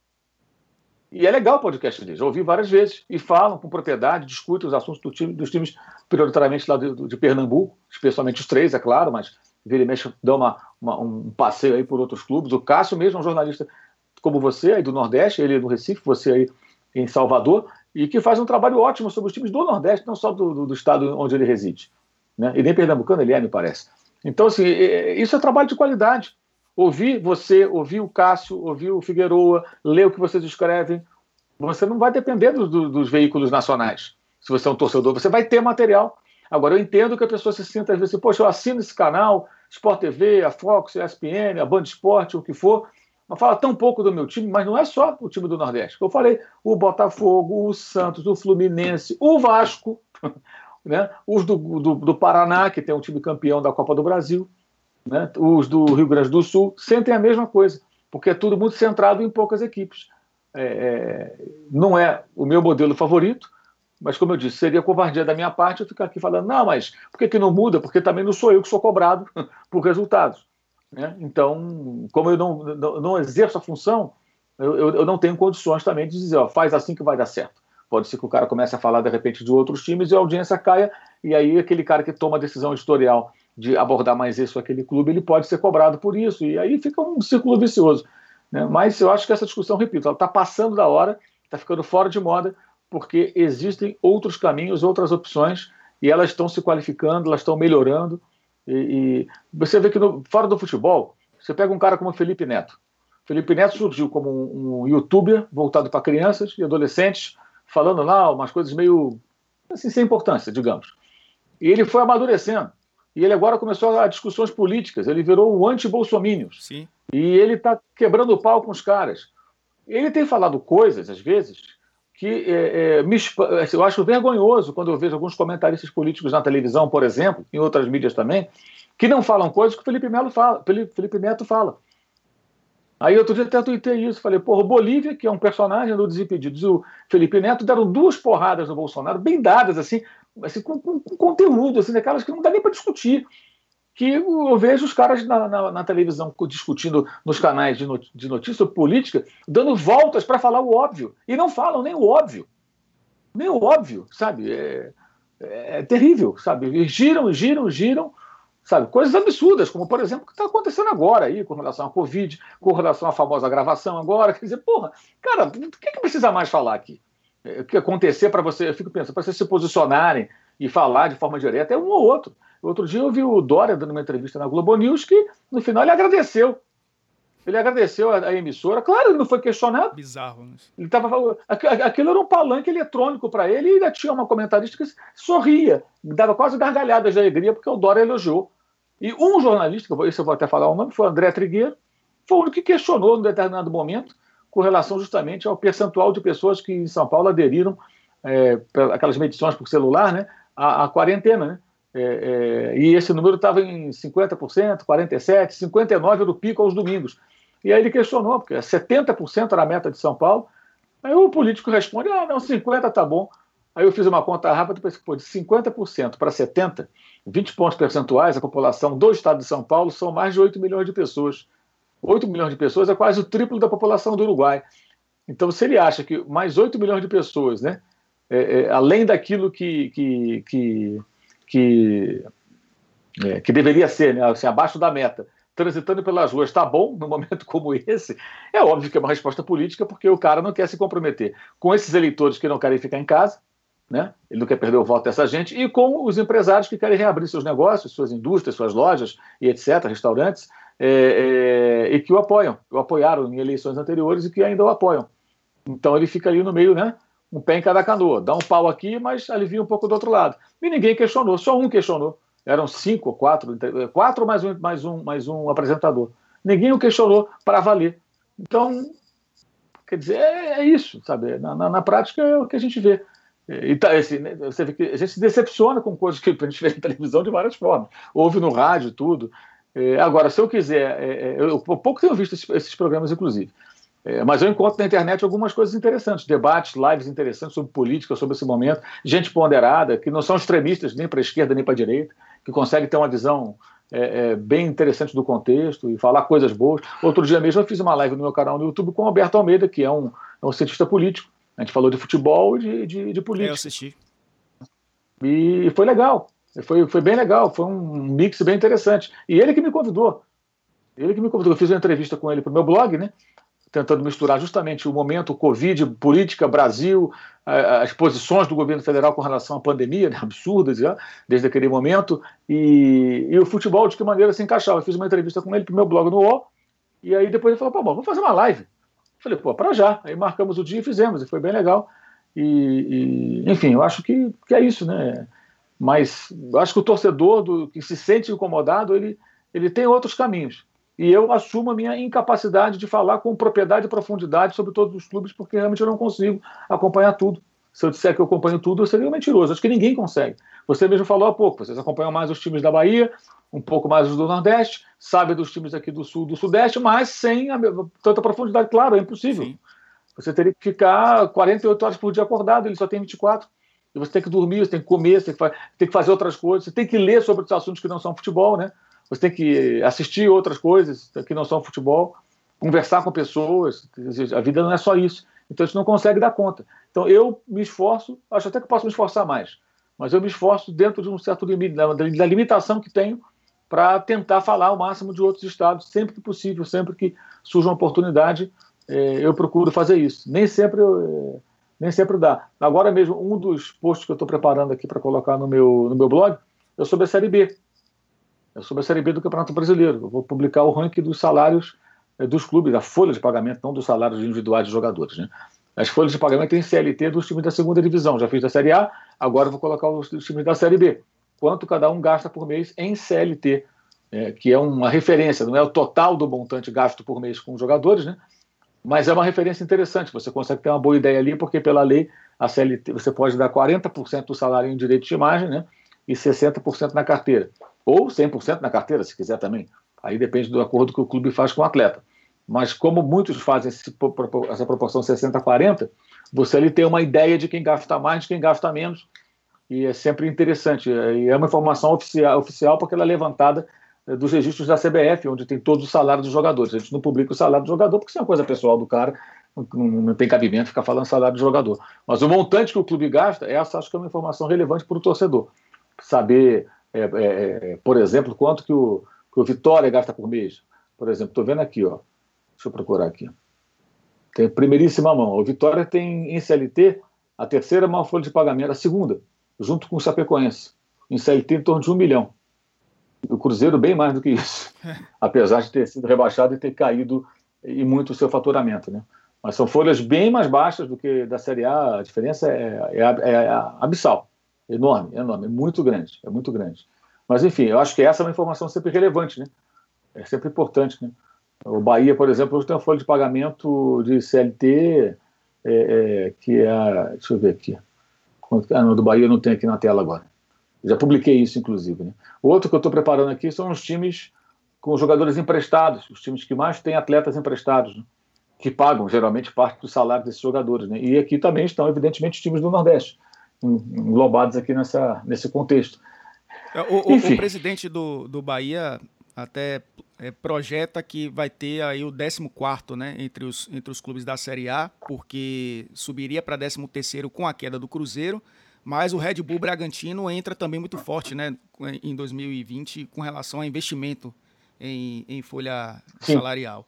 E é legal o podcast deles, eu ouvi várias vezes. E falam com propriedade, discutem os assuntos do time, dos times, prioritariamente lá de, de, Pernambuco, especialmente os três, é claro, mas vira e mexe, dá uma, uma, um passeio aí por outros clubes. O Cássio mesmo é um jornalista como você, aí do Nordeste, ele no Recife, você aí em Salvador, e que faz um trabalho ótimo sobre os times do Nordeste, não só do, do, do estado onde ele reside. Né? E nem pernambucano ele é, me parece. Então, assim, isso é trabalho de qualidade ouvir você, ouvir o Cássio, ouvir o Figueroa, ler o que vocês escrevem. Você não vai depender do, do, dos veículos nacionais. Se você é um torcedor, você vai ter material. Agora, eu entendo que a pessoa se sinta, às vezes, assim, poxa, eu assino esse canal, Sport TV, a Fox, a ESPN, a Band Esporte, o que for, fala tão pouco do meu time, mas não é só o time do Nordeste. Eu falei o Botafogo, o Santos, o Fluminense, o Vasco, né? os do, do, do Paraná, que tem um time campeão da Copa do Brasil né, os do Rio Grande do Sul, sentem a mesma coisa, porque é tudo muito centrado em poucas equipes. É, é, não é o meu modelo favorito, mas como eu disse, seria covardia da minha parte eu ficar aqui falando, não, mas por que, que não muda? Porque também não sou eu que sou cobrado por resultados. Né? Então, como eu não, não, não exerço a função, eu, eu, eu, não tenho condições também de dizer, ó, faz assim que vai dar certo. Pode ser que o cara comece a falar de repente de outros times e a audiência caia, e aí aquele cara que toma a decisão editorial de abordar mais isso aquele clube, ele pode ser cobrado por isso, e aí fica um círculo vicioso. Né? Mas eu acho que essa discussão, repito, ela está passando da hora, está ficando fora de moda, porque existem outros caminhos, outras opções, e elas estão se qualificando, elas estão melhorando. E, e você vê que no, fora do futebol, você pega um cara como Felipe Neto. Felipe Neto surgiu como um, um youtuber voltado para crianças e adolescentes, falando lá umas coisas meio assim, sem importância, digamos. E ele foi amadurecendo. E ele agora começou a discussões políticas, ele virou um anti-bolsomínios. E ele está quebrando o pau com os caras. Ele tem falado coisas, às vezes, que é, é, me, assim, eu acho vergonhoso quando eu vejo alguns comentaristas políticos na televisão, por exemplo, em outras mídias também, que não falam coisas que o Felipe, Melo fala, Felipe Neto fala. Aí outro dia até tuitei isso, falei, porra, Bolívia, que é um personagem do Desimpedidos, o Felipe Neto deram duas porradas no Bolsonaro, bem dadas, assim, assim com, com, com conteúdo, assim, daquelas que não dá nem para discutir. Que eu vejo os caras na, na, na televisão discutindo nos canais de, not, de notícia política, dando voltas para falar o óbvio. E não falam nem o óbvio. Nem o óbvio, sabe? É, é, é terrível, sabe? Giram, giram, giram sabe? Coisas absurdas, como por exemplo o que está acontecendo agora aí com relação à Covid, com relação à famosa gravação agora. Quer dizer, porra, cara, o que, que precisa mais falar aqui? É, o que acontecer para você, eu fico pensando, para vocês se posicionarem e falar de forma direta é um ou outro. Outro dia eu vi o Dória dando uma entrevista na Globo News que no final ele agradeceu. Ele agradeceu a, a emissora. Claro, ele não foi questionado. Bizarro. Né? Ele tava, aquilo era um palanque eletrônico para ele e ainda tinha uma comentarista que sorria, dava quase gargalhadas de alegria porque o Dória elogiou. E um jornalista, esse eu vou até falar o nome, foi o André Trigueiro, foi o único que questionou em determinado momento com relação justamente ao percentual de pessoas que em São Paulo aderiram é, aquelas medições por celular, né, à, à quarentena, né? É, é, e esse número estava em 50%, 47%, 59% do pico aos domingos. E aí ele questionou, porque 70% era a meta de São Paulo. Aí o político responde: ah, não, 50% tá bom. Aí eu fiz uma conta rápida e pensei, pô, de 50% para 70%, 20 pontos percentuais, a população do estado de São Paulo são mais de 8 milhões de pessoas. 8 milhões de pessoas é quase o triplo da população do Uruguai. Então, se ele acha que mais 8 milhões de pessoas, né, é, é, além daquilo que, que, que, que, é, que deveria ser, né, assim, abaixo da meta, transitando pelas ruas, está bom num momento como esse, é óbvio que é uma resposta política, porque o cara não quer se comprometer com esses eleitores que não querem ficar em casa, né? ele não quer perder o voto dessa gente, e com os empresários que querem reabrir seus negócios, suas indústrias, suas lojas e etc., restaurantes, é, é, e que o apoiam, o apoiaram em eleições anteriores e que ainda o apoiam. Então ele fica ali no meio, né? Um pé em cada canoa, dá um pau aqui, mas alivia um pouco do outro lado. E ninguém questionou, só um questionou. Eram cinco ou quatro, quatro mais um, mais um, mais um apresentador. Ninguém o questionou para valer. Então, quer dizer, é, é isso, sabe? Na, na, na prática é o que a gente vê. E tá, assim, né, você vê que a gente se decepciona com coisas que a gente vê na televisão de várias formas. Ouve no rádio, tudo. É, agora, se eu quiser, é, é eu pouco tenho visto esses, esses programas, inclusive. É, mas eu encontro na internet algumas coisas interessantes, debates, lives interessantes sobre política, sobre esse momento, gente ponderada, que não são extremistas nem para a esquerda nem para a direita, que consegue ter uma visão é, é, bem interessante do contexto e falar coisas boas. Outro dia mesmo eu fiz uma live no meu canal no YouTube com o Alberto Almeida, que é um, é um cientista político, a gente falou de futebol e de, de, de política. É, eu assisti. E foi legal. Foi, foi bem legal. Foi um mix bem interessante. E ele que me convidou. Ele que me convidou. Eu fiz uma entrevista com ele para o meu blog, né? Tentando misturar justamente o momento Covid, política, Brasil, as posições do governo federal com relação à pandemia, né? absurdas já, desde aquele momento, e, e, o futebol de que maneira se encaixava. Eu fiz uma entrevista com ele para o meu blog no UOL, e aí depois ele falou: pô, bom, vamos fazer uma live. Falei, pô, para já. Aí marcamos o dia e fizemos, e foi bem legal. E, e enfim, eu acho que, que é isso, né? Mas eu acho que o torcedor do, que se sente incomodado, ele, ele tem outros caminhos. E eu assumo a minha incapacidade de falar com propriedade e profundidade sobre todos os clubes, porque realmente eu não consigo acompanhar tudo. Se eu disser que eu acompanho tudo, eu seria mentiroso. Acho que ninguém consegue. Você mesmo falou há pouco, vocês acompanham mais os times da Bahia, um pouco mais os do Nordeste, sabe dos times aqui do Sul, do Sudeste, mas sem a, tanta profundidade. Claro, é impossível. Sim. Você teria que ficar 48 horas por dia acordado, ele só tem 24. E você tem que dormir, você tem que comer, você tem que, tem que fazer outras coisas, você tem que ler sobre os assuntos que não são futebol, né? Você tem que assistir outras coisas que não são futebol, conversar com pessoas. A vida não é só isso. Então a gente não consegue dar conta. Então eu me esforço, acho até que posso me esforçar mais, mas eu me esforço dentro de um certo limite, da, da limitação que tenho para tentar falar o máximo de outros estados, sempre que possível, sempre que surge uma oportunidade, é, eu procuro fazer isso. Nem sempre, é, nem sempre dá. Agora mesmo, um dos posts que eu estou preparando aqui para colocar no meu, no meu blog é sobre a Série B. É sobre a Série B do Campeonato Brasileiro. Eu vou publicar o ranking dos salários é, dos clubes, a folha de pagamento, não dos salários individuais de jogadores. Né? as folhas de pagamento em CLT dos times da segunda divisão. Já fiz da Série A, agora vou colocar os, times da Série B. Quanto cada um gasta por mês em CLT, é, que é uma referência, não é o total do montante gasto por mês com os jogadores, né? Mas é uma referência interessante. Você consegue ter uma boa ideia ali, porque pela lei a CLT você pode dar 40% do salário em direito de imagem, né? E 60% na carteira. Ou 100% na carteira, se quiser também. Aí depende do acordo que o clube faz com o atleta. Mas como muitos fazem essa proporção 60-40, você ali tem uma ideia de quem gasta mais, de quem gasta menos, e é sempre interessante. E é uma informação oficial, oficial porque ela é levantada eh, dos registros da CBF, onde tem todos os salários dos jogadores. A gente não publica o salário do jogador porque isso é uma coisa pessoal do cara, não, tem cabimento ficar falando salário do jogador. Mas o montante que o clube gasta, essa acho que é uma informação relevante para o torcedor. Saber, é, é, por exemplo, quanto que o, que o Vitória gasta por mês. Por exemplo, estou vendo aqui, ó. Deixa eu procurar aqui. Tem primeiríssima mão. O Vitória tem em CLT a terceira maior folha de pagamento, a segunda, junto com o Chapecoense. Em CLT em torno de um milhão. O Cruzeiro bem mais do que isso, apesar de ter sido rebaixado e ter caído e muito o seu faturamento, né? Mas são folhas bem mais baixas do que da Série A. A diferença é, é, é, é abissal, enorme, enorme, é muito grande, é muito grande. Mas enfim, eu acho que essa é uma informação sempre relevante, né? É sempre importante, né? O Bahia, por exemplo, hoje tem uma folha de pagamento de CLT é, é, que é. Deixa eu ver aqui. Ah, não, do Bahia não tem aqui na tela agora. Já publiquei isso, inclusive. Né? Outro que eu estou preparando aqui são os times com jogadores emprestados, os times que mais têm atletas emprestados, né? que pagam geralmente parte do salário desses jogadores. Né? E aqui também estão, evidentemente, os times do Nordeste, englobados aqui nessa, nesse contexto. É, o, o, o presidente do, do Bahia até é, projeta que vai ter aí o 14 né, entre, os, entre os clubes da Série A, porque subiria para 13 com a queda do Cruzeiro, mas o Red Bull Bragantino entra também muito forte né, em 2020 com relação a investimento em, em folha Sim. salarial.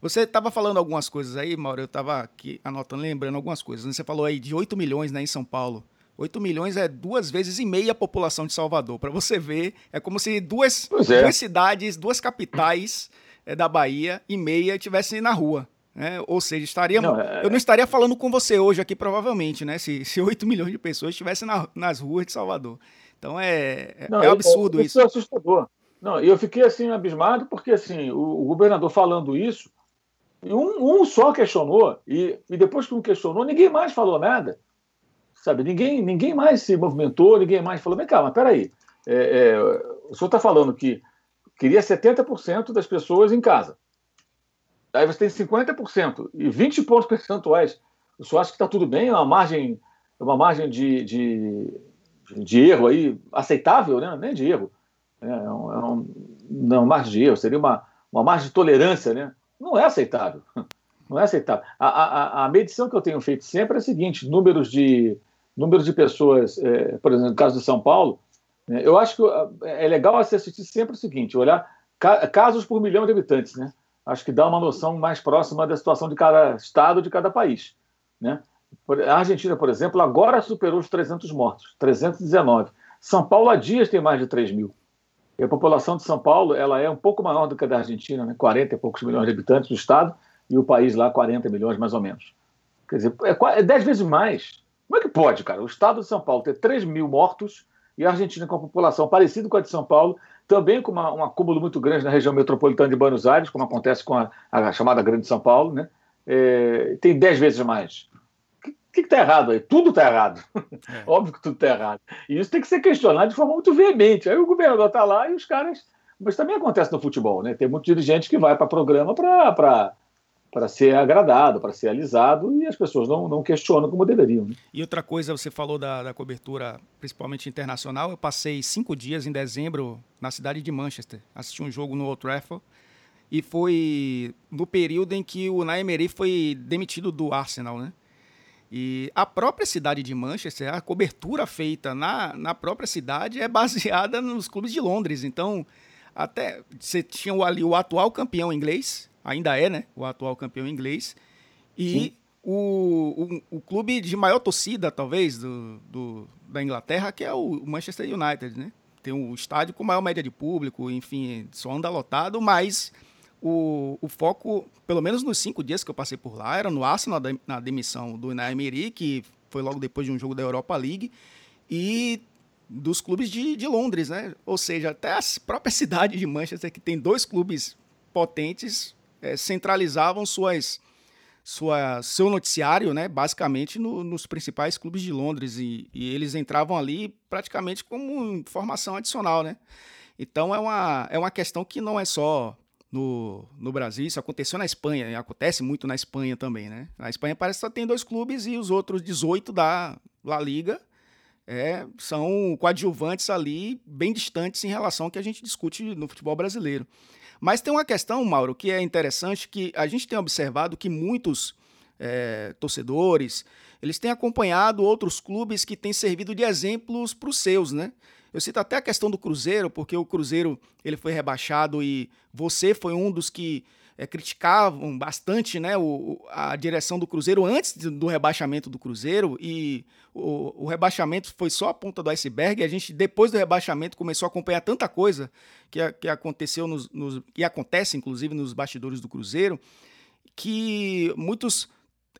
Você estava falando algumas coisas aí, Mauro, eu estava aqui anotando, lembrando algumas coisas. Você falou aí de 8 milhões né, em São Paulo. 8 milhões é duas vezes e meia a população de Salvador. Para você ver, é como se duas, é. duas cidades, duas capitais é, da Bahia e meia estivessem na rua. Né? Ou seja, estaria, não, é... eu não estaria falando com você hoje aqui, provavelmente, né? Se, se 8 milhões de pessoas estivessem na, nas ruas de Salvador. Então é, é, não, é absurdo isso. Isso é assustador. Não, eu fiquei assim abismado porque assim o, o governador falando isso, um, um, só questionou e, e depois que um questionou, ninguém mais falou nada. Sabe, ninguém, ninguém mais se movimentou, ninguém mais falou, vem cá, mas peraí, é, é, o senhor está falando que queria 70% das pessoas em casa. Aí você tem 50% e 20 pontos percentuais. O senhor acha que está tudo bem? É uma margem, é uma margem de, de, de, erro aí aceitável, né? Nem de erro. É, é um, é um, não, margem de erro, seria uma, uma margem de tolerância, né? Não é aceitável. Não é aceitável. A, a, a medição que eu tenho feito sempre é a seguinte: números de, número de pessoas, é, por exemplo, no caso de São Paulo, né, eu acho que é legal assistir sempre o seguinte, olhar ca casos por milhão de habitantes, né? Acho que dá uma noção mais próxima da situação de cada estado, de cada país, né? A Argentina, por exemplo, agora superou os 300 mortos, 319. São Paulo há dias tem mais de 3 mil. E a população de São Paulo ela é um pouco maior do que a da Argentina, né? 40 e poucos milhões de habitantes do estado, e o país lá 40 milhões mais ou menos. Quer dizer, é, é 10 vezes mais. Como é que pode, cara? O estado de São Paulo ter 3 mil mortos e a Argentina com a população parecida com a de São Paulo, também com uma, um acúmulo muito grande na região metropolitana de Buenos Aires, como acontece com a, a chamada Grande São Paulo, né? É, tem 10 vezes mais. O que está errado aí? Tudo está errado. É. Óbvio que tudo está errado. E isso tem que ser questionado de forma muito veemente. Aí o governador está lá e os caras. Mas também acontece no futebol, né? Tem muito dirigente que vai para programa para para ser agradado, para ser alisado, e as pessoas não, não questionam como deveriam. Né? E outra coisa, você falou da, da, cobertura, principalmente internacional. Eu passei cinco dias em dezembro na cidade de Manchester, assisti um jogo no Old Trafford, e foi no período em que o Naemery foi demitido do Arsenal, né? E a própria cidade de Manchester, a cobertura feita na, na própria cidade é baseada nos clubes de Londres. Então, até você tinha ali o atual campeão inglês, ainda é, né? O atual campeão inglês. E o, o, o, clube de maior torcida, talvez, do, do, da Inglaterra, que é o Manchester United, né? Tem o estádio com maior média de público, enfim, só anda lotado, mas o, o foco, pelo menos nos cinco dias que eu passei por lá, era no Arsenal, na, na demissão do Unai Emery, que foi logo depois de um jogo da Europa League, e dos clubes de, de Londres, né? Ou seja, até a própria cidade de Manchester, que tem dois clubes potentes, é, centralizavam suas, sua, seu noticiário, né? Basicamente no, nos principais clubes de Londres, e, e eles entravam ali praticamente como informação adicional, né? Então é uma, é uma questão que não é só no, no Brasil, isso aconteceu na Espanha, acontece muito na Espanha também, né? Na Espanha parece que só tem dois clubes e os outros 18 da La Liga é, são coadjuvantes ali bem distantes em relação ao que a gente discute no futebol brasileiro. Mas tem uma questão, Mauro, que é interessante, que a gente tem observado que muitos é, torcedores, eles têm acompanhado outros clubes que têm servido de exemplos para os seus, né? Eu cito até a questão do Cruzeiro, porque o Cruzeiro ele foi rebaixado e você foi um dos que é, criticavam bastante né, o, a direção do Cruzeiro antes do rebaixamento do Cruzeiro e o, o, rebaixamento foi só a ponta do iceberg. E a gente, depois do rebaixamento, começou a acompanhar tanta coisa que, que aconteceu nos, nos, e acontece, inclusive, nos bastidores do Cruzeiro, que muitos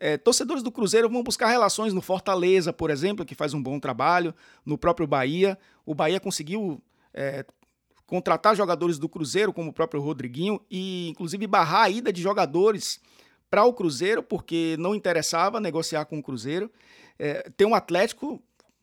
é, torcedores do Cruzeiro vão buscar relações no Fortaleza, por exemplo, que faz um bom trabalho, no próprio Bahia. O Bahia conseguiu é, contratar jogadores do Cruzeiro, como o próprio Rodriguinho, e inclusive barrar a ida de jogadores para o Cruzeiro, porque não interessava negociar com o Cruzeiro. É, tem um Atlético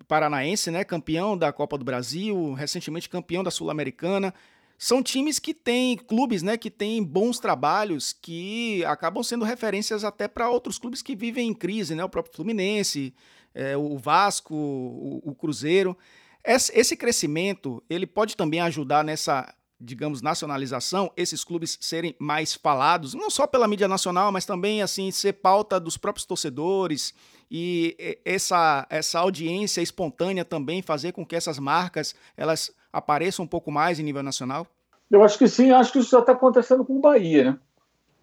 Paranaense, né, campeão da Copa do Brasil, recentemente campeão da Sul-Americana, são times que têm clubes, né, que têm bons trabalhos que acabam sendo referências até para outros clubes que vivem em crise, né, o próprio Fluminense, é, o Vasco, o, o Cruzeiro. Esse, crescimento ele pode também ajudar nessa digamos, nacionalização, esses clubes serem mais falados, não só pela mídia nacional, mas também assim ser pauta dos próprios torcedores e essa, essa audiência espontânea também fazer com que essas marcas elas apareçam um pouco mais em nível nacional? Eu acho que sim, acho que isso já está acontecendo com o Bahia, né?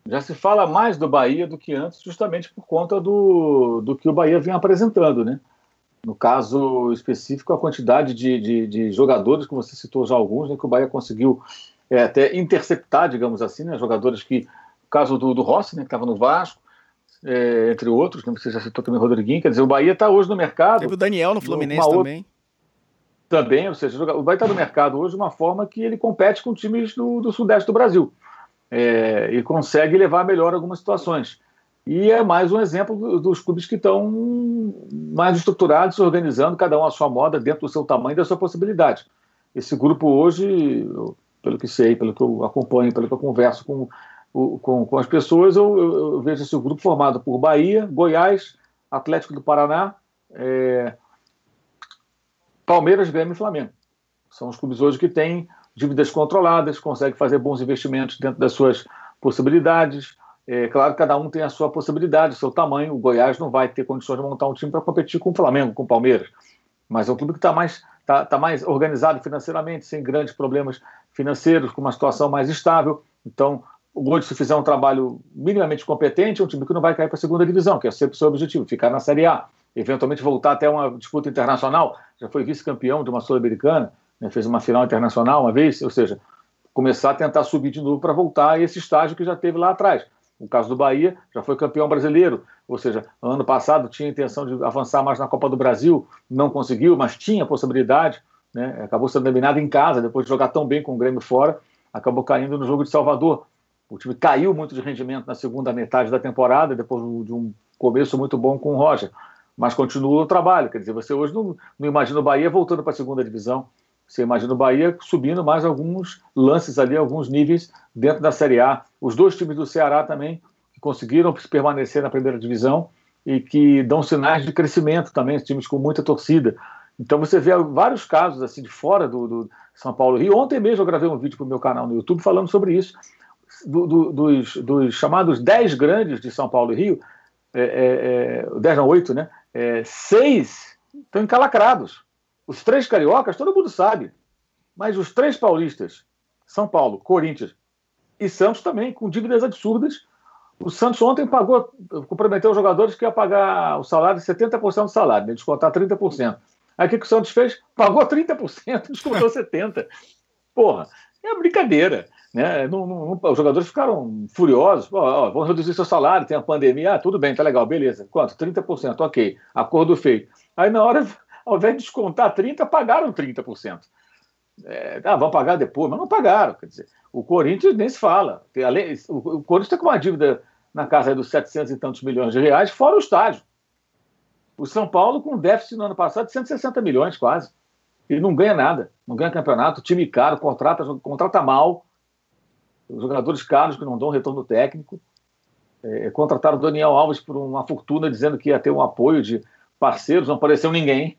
Já se fala mais do Bahia do que antes, justamente por conta do, do que o Bahia vem apresentando, né? No caso específico, a quantidade de, de, de jogadores, que você citou já alguns, né, que o Bahia conseguiu é, até interceptar, digamos assim, né, jogadores que, no caso do, do Rossi, né, que estava no Vasco, é, entre outros, né, você já citou também o Rodriguinho, quer dizer, o Bahia está hoje no mercado. Teve o Daniel no Fluminense também. Outra, também, ou seja, o Bahia está no mercado hoje de uma forma que ele compete com times do, do Sudeste do Brasil é, e consegue levar melhor algumas situações. E é mais um exemplo dos clubes que estão mais estruturados, organizando, cada um à sua moda, dentro do seu tamanho e da sua possibilidade. Esse grupo hoje, pelo que sei, pelo que eu acompanho, pelo que eu converso com, com, com as pessoas, eu, eu, eu, vejo esse grupo formado por Bahia, Goiás, Atlético do Paraná, é, Palmeiras, Grêmio e Flamengo. São os clubes hoje que têm dívidas controladas, conseguem fazer bons investimentos dentro das suas possibilidades. É, claro que cada um tem a sua possibilidade, o seu tamanho. O Goiás não vai ter condições de montar um time para competir com o Flamengo, com o Palmeiras. Mas é um clube que está mais, tá, tá mais organizado financeiramente, sem grandes problemas financeiros, com uma situação mais estável. Então, o Gold, se fizer um trabalho minimamente competente, é um time que não vai cair para a segunda divisão, que é sempre o seu objetivo, ficar na Série A eventualmente voltar até uma disputa internacional. Já foi vice-campeão de uma Sul-Americana, né, fez uma final internacional uma vez, ou seja, começar a tentar subir de novo para voltar a esse estágio que já teve lá atrás. No caso do Bahia, já foi campeão brasileiro, ou seja, ano passado tinha intenção de avançar mais na Copa do Brasil, não conseguiu, mas tinha possibilidade, né, acabou sendo eliminado em casa, depois de jogar tão bem com o Grêmio fora, acabou caindo no jogo de Salvador. O time caiu muito de rendimento na segunda metade da temporada, depois de um começo muito bom com o Roger mas continua o trabalho. Quer dizer, você hoje não, não imagina o Bahia voltando para a segunda divisão. Você imagina o Bahia subindo mais alguns lances ali, alguns níveis dentro da Série A. Os dois times do Ceará também, que conseguiram permanecer na primeira divisão e que dão sinais de crescimento também, times com muita torcida. Então você vê vários casos assim de fora do, do São Paulo Rio. Ontem mesmo eu gravei um vídeo para o meu canal no YouTube falando sobre isso, do, do, dos, dos, chamados 10 grandes de São Paulo e Rio, é, é, é, 10 não, 8, né? é, seis estão encalacrados. Os três cariocas, todo mundo sabe. Mas os três paulistas, São Paulo, Corinthians e Santos também, com dívidas absurdas. O Santos ontem pagou, comprometeu os jogadores que ia pagar o salário de 70% do salário, né, descontar 30%. Aí o que, que o Santos fez? Pagou 30%, descontou 70%. Porra, é brincadeira. Né? Não, não, os jogadores ficaram furiosos. Oh, oh, vamos reduzir seu salário, tem a pandemia. Ah, tudo bem, tá legal, beleza. Quanto? 30%, ok. Acordo feito. Aí, na hora, ao invés de descontar 30%, pagaram 30%. É, ah, vão pagar depois, mas não pagaram. Quer dizer, o Corinthians nem se fala. Tem, além, o, o Corinthians está com uma dívida na casa dos 700 e tantos milhões de reais, fora o estádio. O São Paulo com déficit no ano passado de 160 milhões quase. E não ganha nada, não ganha campeonato, time caro, contrata, contrata mal, jogadores caros que não dão retorno técnico. É, contrataram o Daniel Alves por uma fortuna, dizendo que ia ter um apoio de parceiros, não apareceu ninguém.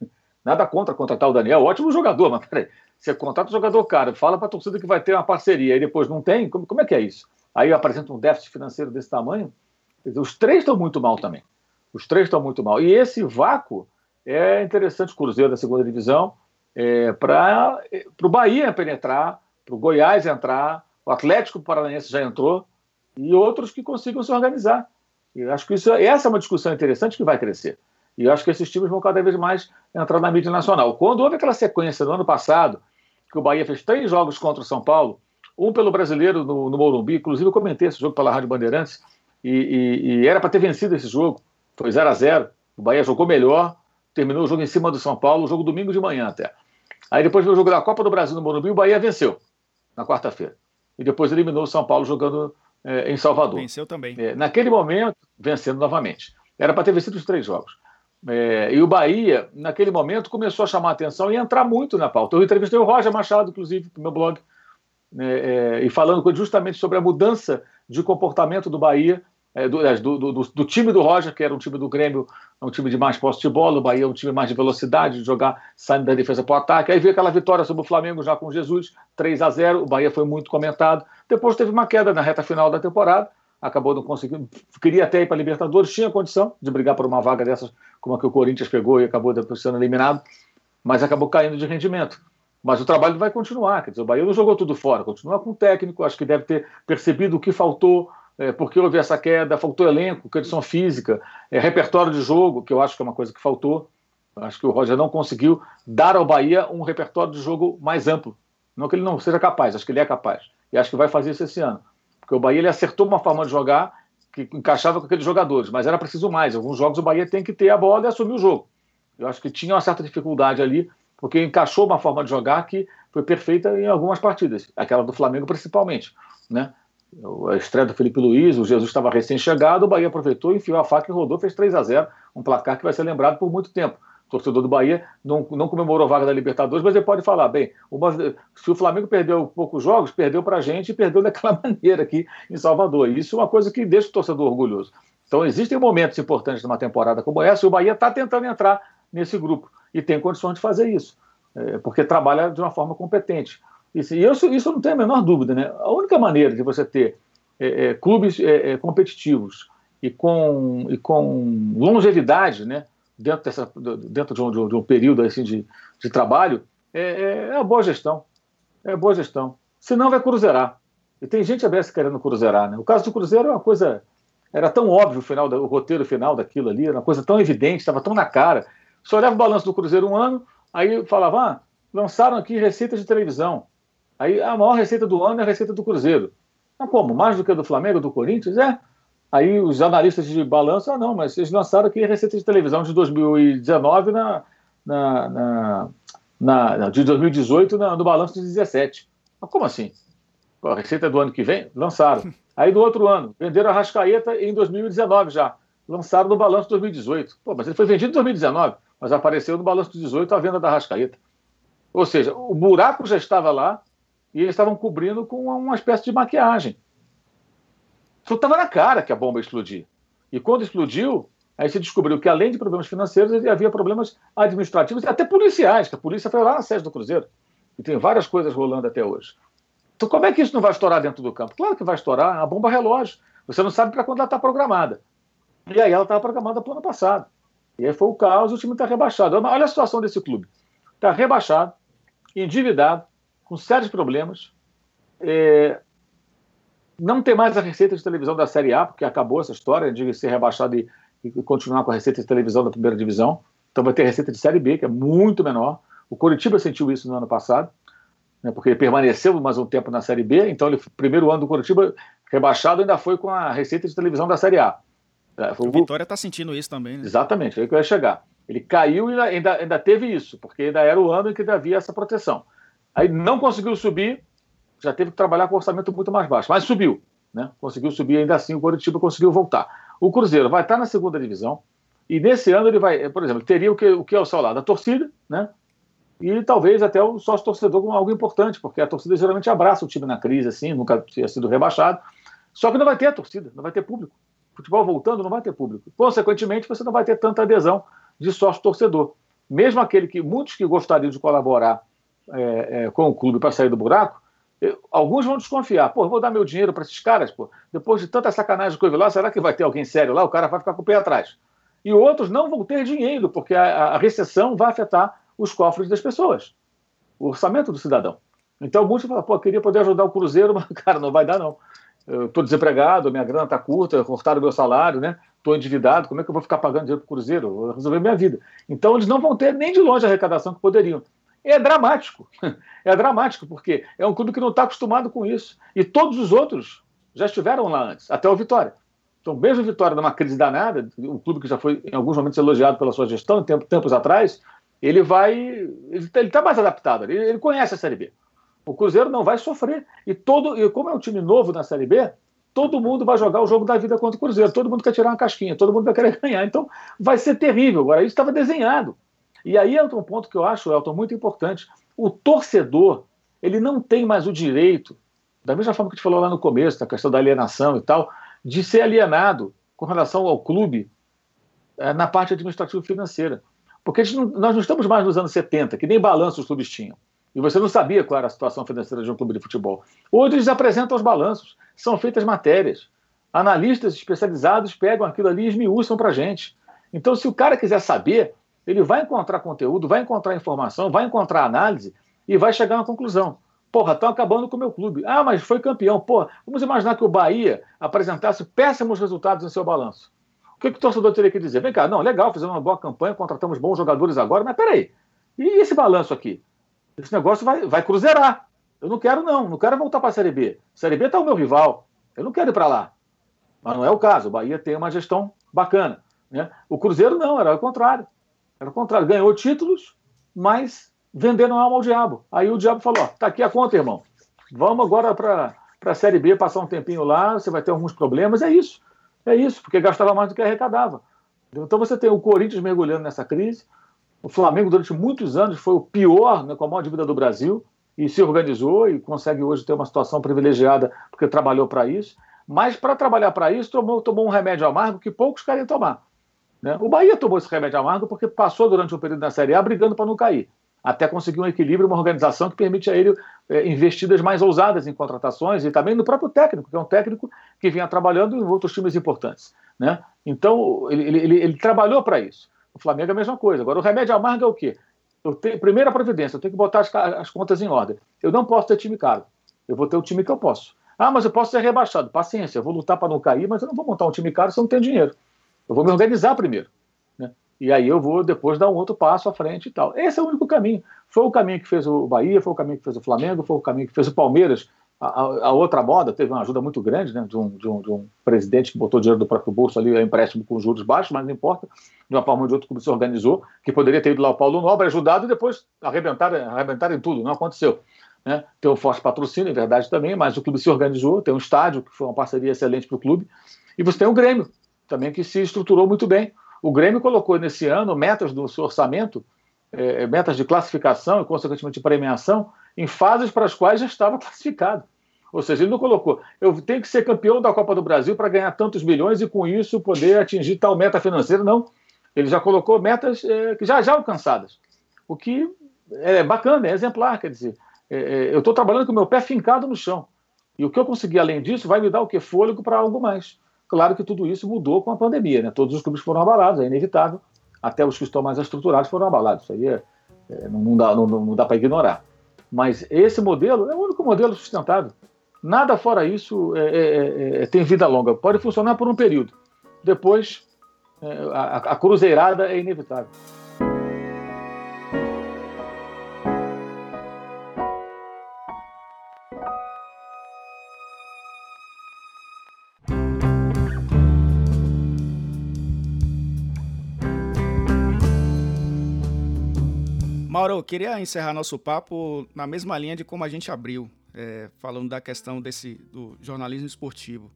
Nada contra contratar o Daniel, ótimo jogador, mas peraí, você contrata um jogador caro, fala para a torcida que vai ter uma parceria e depois não tem, como, como é que é isso? Aí apresenta um déficit financeiro desse tamanho. Dizer, os três estão muito mal também. Os três estão muito mal. E esse vácuo é interessante, o Cruzeiro da segunda divisão, é, para o Bahia penetrar, para o Goiás entrar, o Atlético Paranaense já entrou, e outros que consigam se organizar. E acho que isso, essa é uma discussão interessante que vai crescer. E eu acho que esses times vão cada vez mais entrar na mídia nacional. Quando houve aquela sequência no ano passado, que o Bahia fez três jogos contra o São Paulo, um pelo brasileiro no, no Morumbi, inclusive eu comentei esse jogo pela Rádio Bandeirantes, e, e, e era para ter vencido esse jogo, foi 0 a 0 O Bahia jogou melhor, terminou o jogo em cima do São Paulo, o jogo domingo de manhã até. Aí depois veio o jogo da Copa do Brasil no Morumbi, o Bahia venceu na quarta-feira e depois eliminou o São Paulo jogando é, em Salvador. Venceu também. É, naquele momento, vencendo novamente. Era para ter vencido os três jogos. É, e o Bahia, naquele momento, começou a chamar atenção e entrar muito na pauta. Eu entrevistei o Roger Machado, inclusive, no meu blog, né, e falando justamente sobre a mudança de comportamento do Bahia é, do, do, do, do, time do Roger, que era um time do Grêmio, um time de mais posse de bola, o Bahia é um time mais de velocidade, de jogar saindo da defesa para o ataque. Aí veio aquela vitória sobre o Flamengo já com Jesus, 3 a 0 o Bahia foi muito comentado. Depois teve uma queda na reta final da temporada, acabou não conseguindo, queria até ir para a Libertadores, tinha condição de brigar por uma vaga dessas, como a que o Corinthians pegou e acabou sendo eliminado, mas acabou caindo de rendimento. Mas o trabalho vai continuar, quer dizer, o Bahia não jogou tudo fora, continua com o técnico, acho que deve ter percebido o que faltou, é, porque houve essa queda, faltou elenco, condição física, é, repertório de jogo, que eu acho que é uma coisa que faltou. acho que o Roger não conseguiu dar ao Bahia um repertório de jogo mais amplo. Não que ele não seja capaz, acho que ele é capaz. E acho que vai fazer isso esse ano. Porque o Bahia ele acertou uma forma de jogar que encaixava com aqueles jogadores, mas era preciso mais. Alguns jogos o Bahia tem que ter a bola e assumir o jogo. Eu acho que tinha uma certa dificuldade ali, porque encaixou uma forma de jogar que foi perfeita em algumas partidas, aquela do Flamengo principalmente. Né? a estreia do Felipe Luiz, o Jesus estava recém-chegado, o Bahia aproveitou, enfiou a faca e rodou, fez 3 a 0 um placar que vai ser lembrado por muito tempo. Torcedor do Bahia não, não comemorou a vaga da Libertadores, mas ele pode falar, bem, se o Flamengo perdeu poucos jogos, perdeu para a gente e perdeu daquela maneira aqui em Salvador. Isso é uma coisa que deixa o torcedor orgulhoso. Então existem momentos importantes numa temporada como essa e o Bahia está tentando entrar nesse grupo e tem condições de fazer isso, é, porque trabalha de uma forma competente. Isso, e isso, isso não tem a menor dúvida. Né? A única maneira de você ter é, é, clubes é, é competitivos e com, e com longevidade né, dentro, dessa, dentro de, um, de um período assim, de, de trabalho é, é, é, boa gestão. É boa gestão. Senão vai cruzeirar. E tem gente a ver querendo cruzeirar. Né? O caso do Cruzeiro é uma coisa. Era tão óbvio o, final, o roteiro final daquilo ali, era uma coisa tão evidente, estava tão na cara. Você olhava o balanço do Cruzeiro um ano, aí falava, ah, lançaram aqui receitas de televisão. Aí a maior receita do ano é a receita do Cruzeiro. Mas como? Mais do que a do Flamengo, do Corinthians? É. Aí os analistas de balanço, ah, não, mas eles lançaram aqui a receita de televisão de 2019 na, na, na, na de 2018 na, no balanço de 17. Mas como assim? A receita do ano que vem? Lançaram. Aí do outro ano, venderam a Rascaeta em 2019 já. Lançaram no balanço de 2018. Pô, mas ele foi vendido em 2019, mas apareceu no balanço de 2018 a venda da Rascaeta. Ou seja, o buraco já estava lá, e eles estavam cobrindo com uma espécie de maquiagem. Só estava na cara que a bomba ia explodir. E quando explodiu, aí se descobriu que além de problemas financeiros, havia problemas administrativos e até policiais, que a polícia foi lá na sede do Cruzeiro. E tem várias coisas rolando até hoje. Então como é que isso não vai estourar dentro do campo? Claro que vai estourar, é uma bomba relógio. Você não sabe para quando ela está programada. E aí ela estava programada para o ano passado. E aí foi o caos, o time está rebaixado. Olha a situação desse clube. Está rebaixado, endividado, com sérios problemas. É, não tem mais a receita de televisão da Série A, porque acabou essa história de ser rebaixado e, e, continuar com a receita de televisão da primeira divisão. Então vai ter receita de Série B, que é muito menor. O Coritiba sentiu isso no ano passado. né, porque ele permaneceu mais um tempo na Série B, então ele primeiro ano do Curitiba rebaixado ainda foi com a receita de televisão da Série A. É, o Vitória está sentindo isso também, né? Exatamente, é aí que eu ia chegar. Ele caiu e ainda, ainda teve isso, porque ainda era o ano em que havia essa proteção. Aí não conseguiu subir, já teve que trabalhar com orçamento muito mais baixo, mas subiu, né? Conseguiu subir ainda assim, o Curitiba conseguiu voltar. O Cruzeiro vai estar na segunda divisão, e nesse ano ele vai, por exemplo, teria o que, o que é o seu lado? A torcida, né? E talvez até o sócio torcedor como algo importante, porque a torcida geralmente abraça o time na crise, assim, nunca tinha sido rebaixado. Só que não vai ter a torcida, não vai ter público. Futebol voltando, não vai ter público. Consequentemente, você não vai ter tanta adesão de sócio torcedor. Mesmo aquele que, muitos que gostariam de colaborar é, é, com o clube para sair do buraco, eu, alguns vão desconfiar. Pô, vou dar meu dinheiro para esses caras, pô. Depois de tanta sacanagem que eu vi lá, será que vai ter alguém sério lá? O cara vai ficar com o pé atrás e outros não vão ter dinheiro, porque a, a recessão vai afetar os cofres das pessoas, o orçamento do cidadão. Então muitos falam, pô, queria poder ajudar o Cruzeiro, mas, cara, não vai dar não. Estou desempregado, minha grana está curta, cortaram meu salário, né? Estou endividado, como é que eu vou ficar pagando dinheiro para o Cruzeiro? Vou resolver minha vida. Então eles não vão ter nem de longe a arrecadação que poderiam. É dramático. É dramático, porque é um clube que não está acostumado com isso. E todos os outros já estiveram lá antes, até o Vitória. Então, mesmo Vitória numa crise danada, um clube que já foi em alguns momentos elogiado pela sua gestão, tempo, tempos atrás, ele vai. Ele está mais adaptado, ele, ele, conhece a Série B. O Cruzeiro não vai sofrer. E todo, e como é um time novo na Série B, todo mundo vai jogar o jogo da vida contra o Cruzeiro, todo mundo quer tirar uma casquinha, todo mundo vai querer ganhar. Então vai ser terrível. Agora, isso estava desenhado. E aí entra um ponto que eu acho, Elton, muito importante. O torcedor, ele não tem mais o direito, da mesma forma que a gente falou lá no começo, da questão da alienação e tal, de ser alienado com relação ao clube é, na parte administrativa financeira. Porque não, nós não estamos mais nos anos 70, que nem balanço os clubes tinham. E você não sabia qual era a situação financeira de um clube de futebol. Hoje eles apresentam os balanços, são feitas matérias. Analistas especializados pegam aquilo ali e esmiuçam para gente. Então, se o cara quiser saber, ele vai encontrar conteúdo, vai encontrar informação, vai encontrar análise e vai chegar a uma conclusão. Porra, estão acabando com o meu clube. Ah, mas foi campeão. Porra, vamos imaginar que o Bahia apresentasse péssimos resultados em seu balanço. O que, que o torcedor teria que dizer? Vem cá, não, legal, fizemos uma boa campanha, contratamos bons jogadores agora, mas peraí, e esse balanço aqui? Esse negócio vai, vai cruzeirar. Eu não quero, não, não quero voltar para a Série B. Série B está o meu rival. Eu não quero ir para lá. Mas não é o caso. O Bahia tem uma gestão bacana. Né? O Cruzeiro não, era o contrário. Era o contrário. Ganhou títulos, mas vendendo alma ao diabo. Aí o diabo falou: ó, tá aqui a conta, irmão. Vamos agora para a Série B, passar um tempinho lá, você vai ter alguns problemas. É isso. É isso, porque gastava mais do que arrecadava. Então você tem o Corinthians mergulhando nessa crise. O Flamengo, durante muitos anos, foi o pior né, com a maior dívida do Brasil e se organizou e consegue hoje ter uma situação privilegiada porque trabalhou para isso. Mas para trabalhar para isso, tomou, tomou um remédio amargo que poucos querem tomar. Né? O Bahia tomou esse remédio amargo porque passou durante um período na Série A brigando para não cair até conseguir um equilíbrio, uma organização que permite a ele é, investidas mais ousadas em contratações e também no próprio técnico, que é um técnico que vinha trabalhando em outros times importantes. Né? Então, ele, ele, ele trabalhou para isso. O Flamengo é a mesma coisa. Agora, o remédio amargo é o quê? Eu tenho, primeira providência, eu tenho que botar as, as contas em ordem. Eu não posso ter time caro. Eu vou ter o time que eu posso. Ah, mas eu posso ser rebaixado. Paciência, eu vou lutar para não cair, mas eu não vou montar um time caro se eu não tenho dinheiro. Eu vou me organizar primeiro e aí eu vou depois dar um outro passo à frente e tal. Esse é o único caminho. Foi o caminho que fez o Bahia, foi o caminho que fez o Flamengo, foi o caminho que fez o Palmeiras. A, a, outra moda teve uma ajuda muito grande né, de, um, de, um, de um presidente que botou dinheiro do próprio bolso ali, é empréstimo com juros baixos, mas não importa. De uma forma ou de outra, o clube se organizou, que poderia ter ido lá o Paulo Nobre, ajudado e depois arrebentar, arrebentar em tudo. Não aconteceu. Né? Tem um forte patrocínio, em verdade também, mas o clube se organizou, tem um estádio, que foi uma parceria excelente para o clube, e você tem o Grêmio, também que se estruturou muito bem. O Grêmio colocou nesse ano metas do seu orçamento, é, é, metas de classificação e, consequentemente, de premiação, em fases para as quais já estava classificado. Ou seja, ele não colocou, eu tenho que ser campeão da Copa do Brasil para ganhar tantos milhões e, com isso, poder atingir tal meta financeira. Não. Ele já colocou metas é, que já já alcançadas. O que é bacana, é exemplar. Quer dizer, é, é eu estou trabalhando com o meu pé fincado no chão. E o que eu conseguir além disso vai me dar o que? Fôlego para algo mais. Claro que tudo isso mudou com a pandemia, né? Todos os clubes foram abalados, é inevitável. Até os que estão mais estruturados foram abalados. Isso aí é, é, não dá, não, não dá para ignorar. Mas esse modelo é o único modelo sustentável. Nada fora isso é, é, é, é tem vida longa. Pode funcionar por um período. Depois, a, a cruzeirada é inevitável. Mauro, eu queria encerrar nosso papo na mesma linha de como a gente abriu, é, falando da questão desse do jornalismo esportivo.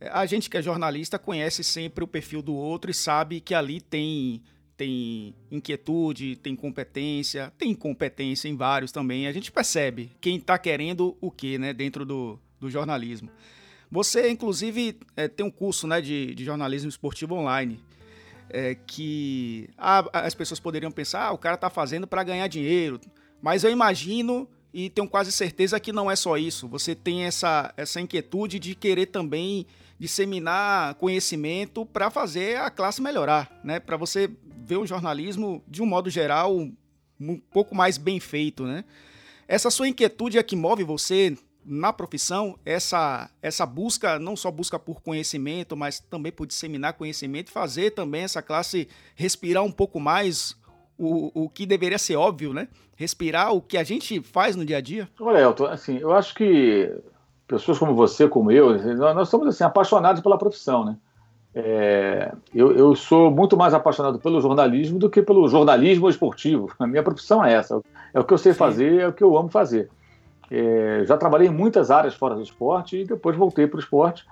É, a gente que é jornalista conhece sempre o perfil do outro e sabe que ali tem tem inquietude, tem competência, tem competência em vários também. A gente percebe quem está querendo o que, né, dentro do, do jornalismo. Você, inclusive, é, tem um curso né, de, de jornalismo esportivo online é, que ah, as pessoas poderiam pensar, ah, o cara está fazendo para ganhar dinheiro. Mas eu imagino e tenho quase certeza que não é só isso. Você tem essa, essa inquietude de querer também disseminar conhecimento para fazer a classe melhorar, né? Para você ver o jornalismo de um modo geral um pouco mais bem feito, né? Essa sua inquietude é que move você na profissão, essa essa busca não só busca por conhecimento, mas também por disseminar conhecimento e fazer também essa classe respirar um pouco mais o, o que deveria ser óbvio, né? Respirar o que a gente faz no dia a dia. Olha, Elton, assim, eu acho que pessoas como você, como eu, nós somos assim, apaixonados pela profissão, né? É, eu, eu, sou muito mais apaixonado pelo jornalismo do que pelo jornalismo esportivo. A minha profissão é essa, é o que eu sei Sim. fazer, é o que eu amo fazer. É, já trabalhei em muitas áreas fora do esporte e depois voltei para o esporte.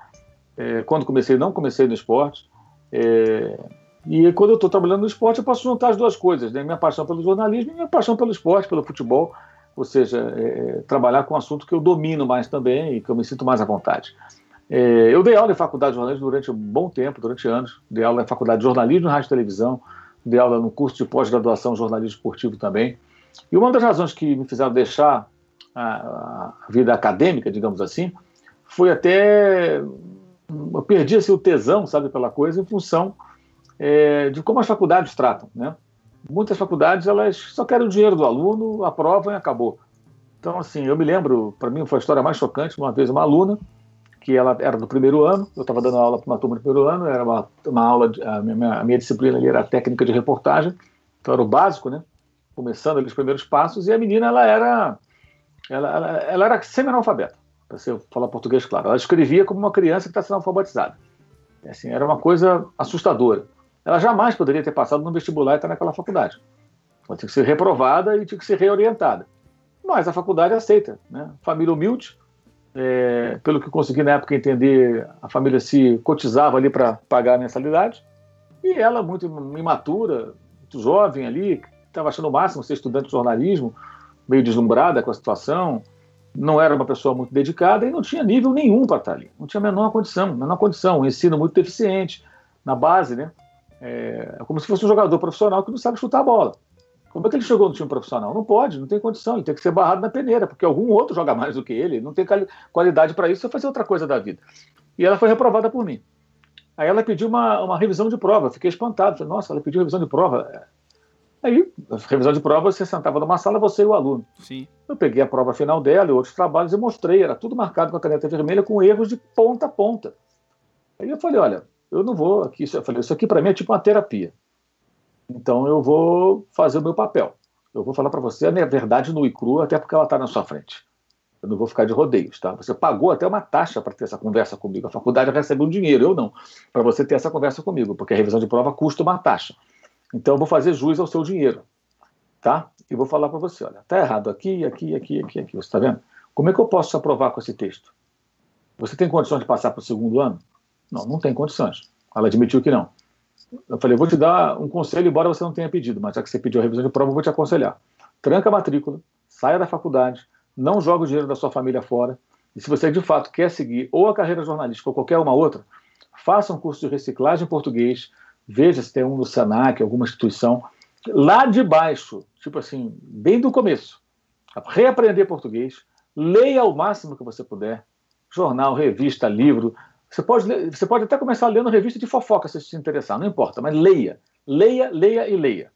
É, quando comecei, não comecei no esporte. É, e quando eu estou trabalhando no esporte, eu posso juntar as duas coisas, né? minha paixão pelo jornalismo e minha paixão pelo esporte, pelo futebol ou seja, é, trabalhar com um assunto que eu domino mais também e que eu me sinto mais à vontade. É, eu dei aula em faculdade de jornalismo durante um bom tempo, durante anos. Dei aula em faculdade de jornalismo, rádio e televisão. Dei aula no curso de pós-graduação jornalismo esportivo também. E uma das razões que me fizeram deixar a, a vida acadêmica, digamos assim, foi até eu perdi assim, o tesão, sabe, pela coisa, em função é, de como as faculdades tratam, né? muitas faculdades elas só querem o dinheiro do aluno, aprovam e acabou. Então, assim, eu me lembro, para mim foi a história mais chocante, uma vez uma aluna, que ela era do primeiro ano, eu estava dando aula para uma turma do primeiro ano, era uma, uma aula, de, a, minha, a minha disciplina ali era técnica de reportagem, então era o básico, né? Começando ali os primeiros passos, e a menina, ela era, ela, ela, ela era semi-analfabeta, para você falar português claro. Ela escrevia como uma criança que está sendo alfabetizada. Assim, era uma coisa assustadora ela jamais poderia ter passado no vestibular e estar naquela faculdade. Ela tinha que ser reprovada e tinha que ser reorientada. Mas a faculdade aceita. Né? Família humilde, é, pelo que consegui na época entender, a família se cotizava ali para pagar a mensalidade. E ela, muito imatura, muito jovem ali, estava achando o máximo ser estudante de jornalismo, meio deslumbrada com a situação, não era uma pessoa muito dedicada e não tinha nível nenhum para estar ali. Não tinha a menor condição, menor condição. Um ensino muito deficiente na base, né? É, é, como se fosse um jogador profissional que não sabe chutar a bola. Como é que ele chegou no time profissional? Não pode, não tem condição, ele tem que ser barrado na peneira, porque algum outro joga mais do que ele, não tem qualidade para isso, vai fazer outra coisa da vida. E ela foi reprovada por mim. Aí ela pediu uma, uma revisão de prova, fiquei espantado, falei, nossa, ela pediu revisão de prova. Aí, revisão de prova, você sentava numa sala, você e o aluno. Sim. Eu peguei a prova final dela e outros trabalhos e mostrei, era tudo marcado com a caneta vermelha, com erros de ponta a ponta. Aí eu falei, olha, eu não vou aqui. Eu falei, isso aqui para mim é tipo uma terapia. Então eu vou fazer o meu papel. Eu vou falar para você a minha verdade no e cru, até porque ela está na sua frente. Eu não vou ficar de rodeios, tá? Você pagou até uma taxa para ter essa conversa comigo. A faculdade recebe um dinheiro, eu não, para você ter essa conversa comigo, porque a revisão de prova custa uma taxa. Então eu vou fazer jus ao seu dinheiro, tá? E vou falar para você, olha, tá errado aqui, aqui, aqui, aqui, aqui. Você está vendo? Como é que eu posso aprovar com esse texto? Você tem condições de passar para o segundo ano? Não, não tem condições. Ela admitiu que não. Eu falei, vou te dar um conselho, embora você não tenha pedido, mas já que você pediu a revisão de prova, eu vou te aconselhar. Tranca a matrícula, saia da faculdade, não joga o dinheiro da sua família fora. E se você de fato quer seguir ou a carreira jornalística ou qualquer uma outra, faça um curso de reciclagem em português, veja se tem um no Senac, alguma instituição. Lá de baixo, tipo assim, bem do começo, reaprender português, leia o máximo que você puder, jornal, revista, livro, você pode, você pode até começar lendo revista de fofoca se se interessar, não importa, mas leia. Leia, leia e leia.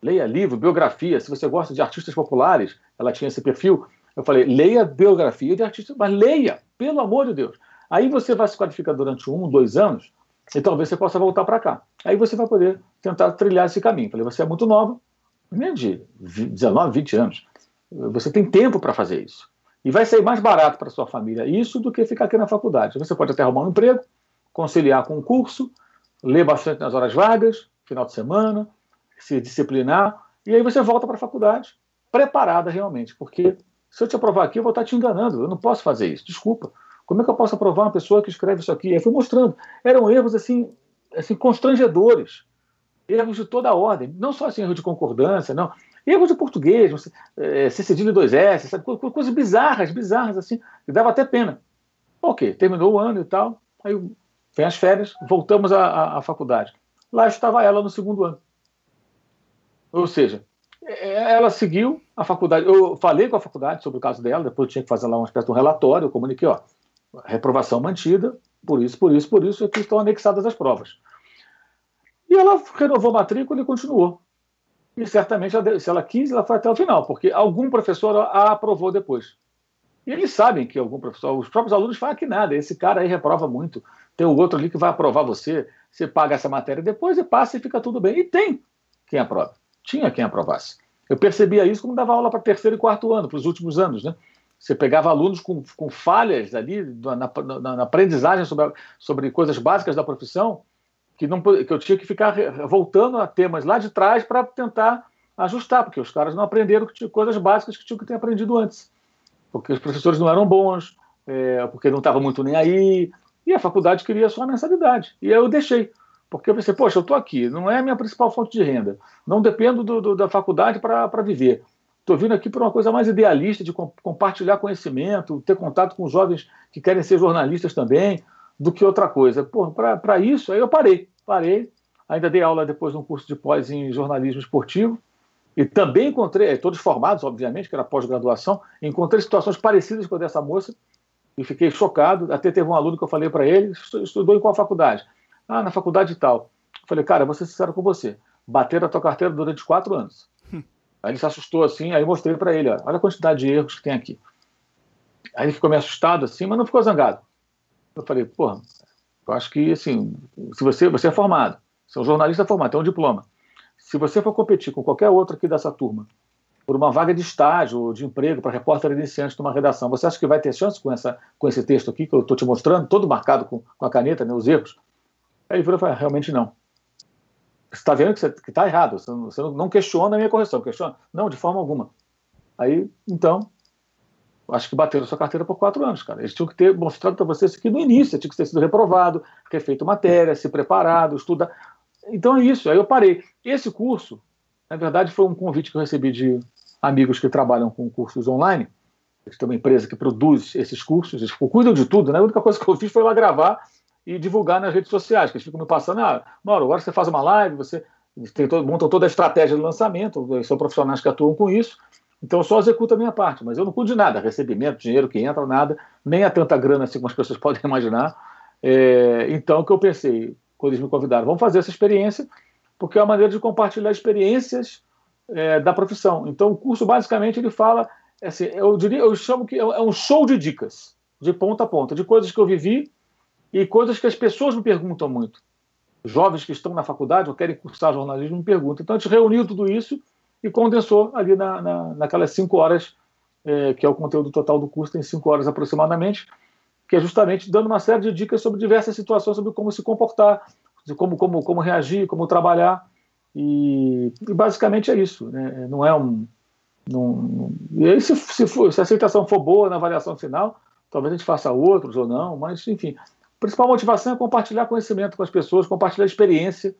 Leia livro, biografia. Se você gosta de artistas populares, ela tinha esse perfil. Eu falei, leia biografia de artistas, mas leia, pelo amor de Deus. Aí você vai se qualificar durante um, dois anos, e talvez você possa voltar para cá. Aí você vai poder tentar trilhar esse caminho. Falei, você é muito nova, nem de 19, 20 anos. Você tem tempo para fazer isso. E vai sair mais barato para sua família isso do que ficar aqui na faculdade. Você pode até arrumar um emprego, conciliar com o curso, ler bastante nas horas vagas, final de semana, se disciplinar E aí você volta para a faculdade preparada realmente, porque se eu te aprovar aqui, eu vou estar te enganando. Eu não posso fazer isso. Desculpa. Como é que eu posso aprovar uma pessoa que escreve isso aqui? Aí fui mostrando. Eram erros assim, assim constrangedores. Erros de toda a ordem. Não só assim, erro de concordância, não. Erros de português, é, C cedilha dois S, sabe? coisas bizarras, bizarras, assim, que dava até pena. Ok, terminou o ano e tal. Aí vem as férias, voltamos à, à, à faculdade. Lá estava ela no segundo ano. Ou seja, ela seguiu a faculdade. Eu falei com a faculdade sobre o caso dela, depois eu tinha que fazer lá uma espécie de um relatório, eu comuniquei, ó, reprovação mantida, por isso, por isso, por isso, aqui estão anexadas as provas. E ela renovou a matrícula e continuou. E certamente, se ela quis, ela foi até o final, porque algum professor a aprovou depois. E eles sabem que algum professor, os próprios alunos falam que nada, esse cara aí reprova muito, tem o outro ali que vai aprovar você, você paga essa matéria depois e passa e fica tudo bem. E tem quem aprova. Tinha quem aprovasse. Eu percebia isso quando dava aula para terceiro e quarto ano, para os últimos anos, né? Você pegava alunos com, com falhas ali na, na, na aprendizagem sobre, sobre coisas básicas da profissão, que, não, que eu tinha que ficar voltando a temas lá de trás para tentar ajustar, porque os caras não aprenderam coisas básicas que tinham que ter aprendido antes. Porque os professores não eram bons, é, porque não estava muito nem aí, e a faculdade queria só a mensalidade. E aí eu deixei. Porque eu pensei, poxa, eu estou aqui, não é a minha principal fonte de renda, não dependo do, do, da faculdade para viver. Estou vindo aqui por uma coisa mais idealista, de compartilhar conhecimento, ter contato com jovens que querem ser jornalistas também, do que outra coisa. Para isso, aí eu parei. Parei. Ainda dei aula depois de um curso de pós em jornalismo esportivo. E também encontrei, eh, todos formados, obviamente, que era pós-graduação, encontrei situações parecidas com a dessa moça e fiquei chocado. Até teve um aluno que eu falei para ele: estudou em qual faculdade? Ah, na faculdade tal. Eu falei, cara, vou ser sincero com você. Bateram a tua carteira durante quatro anos. Aí ele se assustou assim, aí eu mostrei para ele, olha a quantidade de erros que tem aqui. Aí ele ficou meio assustado assim, mas não ficou zangado. Eu falei, porra, eu acho que assim, se você, você é formado, você é um jornalista formado, tem um diploma. Se você for competir com qualquer outro aqui dessa turma, por uma vaga de estágio ou de emprego para repórter iniciante de uma redação, você acha que vai ter chance com, essa, com esse texto aqui que eu estou te mostrando, todo marcado com, com a caneta, né, os erros? Aí ele falou, realmente não está vendo que está errado, você, não, você não questiona a minha correção, questiona? Não, de forma alguma. Aí, então, acho que bateram sua carteira por quatro anos, cara. Eles tinham que ter mostrado para vocês que no início tinha que ter sido reprovado, refeito matéria, se preparado, estudar. Então é isso, aí eu parei. Esse curso, na verdade, foi um convite que eu recebi de amigos que trabalham com cursos online. Eles têm uma empresa que produz esses cursos, eles cuidam de tudo, né? A única coisa que eu fiz foi lá gravar e divulgar nas redes sociais, que eles ficam me passando, ah, Mauro, agora você faz uma live, você tem todo, montam toda a estratégia de lançamento, são profissionais que atuam com isso, então eu só executo a minha parte, mas eu não cuido de nada, recebimento, dinheiro que entra, nada, nem a tanta grana assim como as pessoas podem imaginar. É, então o que eu pensei, quando eles me convidaram, vamos fazer essa experiência, porque é uma maneira de compartilhar experiências é, da profissão. Então o curso basicamente ele fala, assim, eu diria, eu chamo que é um show de dicas, de ponta a ponta, de coisas que eu vivi e coisas que as pessoas me perguntam muito. Jovens que estão na faculdade ou querem cursar jornalismo me perguntam. Então a gente reuniu tudo isso e condensou ali na, na, naquelas cinco horas, é, que é o conteúdo total do curso, tem cinco horas aproximadamente, que é justamente dando uma série de dicas sobre diversas situações, sobre como se comportar, como, como, como reagir, como trabalhar. E, e basicamente é isso. Né? Não é um. Não, e aí, se, se, for, se a aceitação for boa na avaliação final, talvez a gente faça outros ou não, mas enfim, principal motivação é compartilhar conhecimento com as pessoas, compartilhar experiência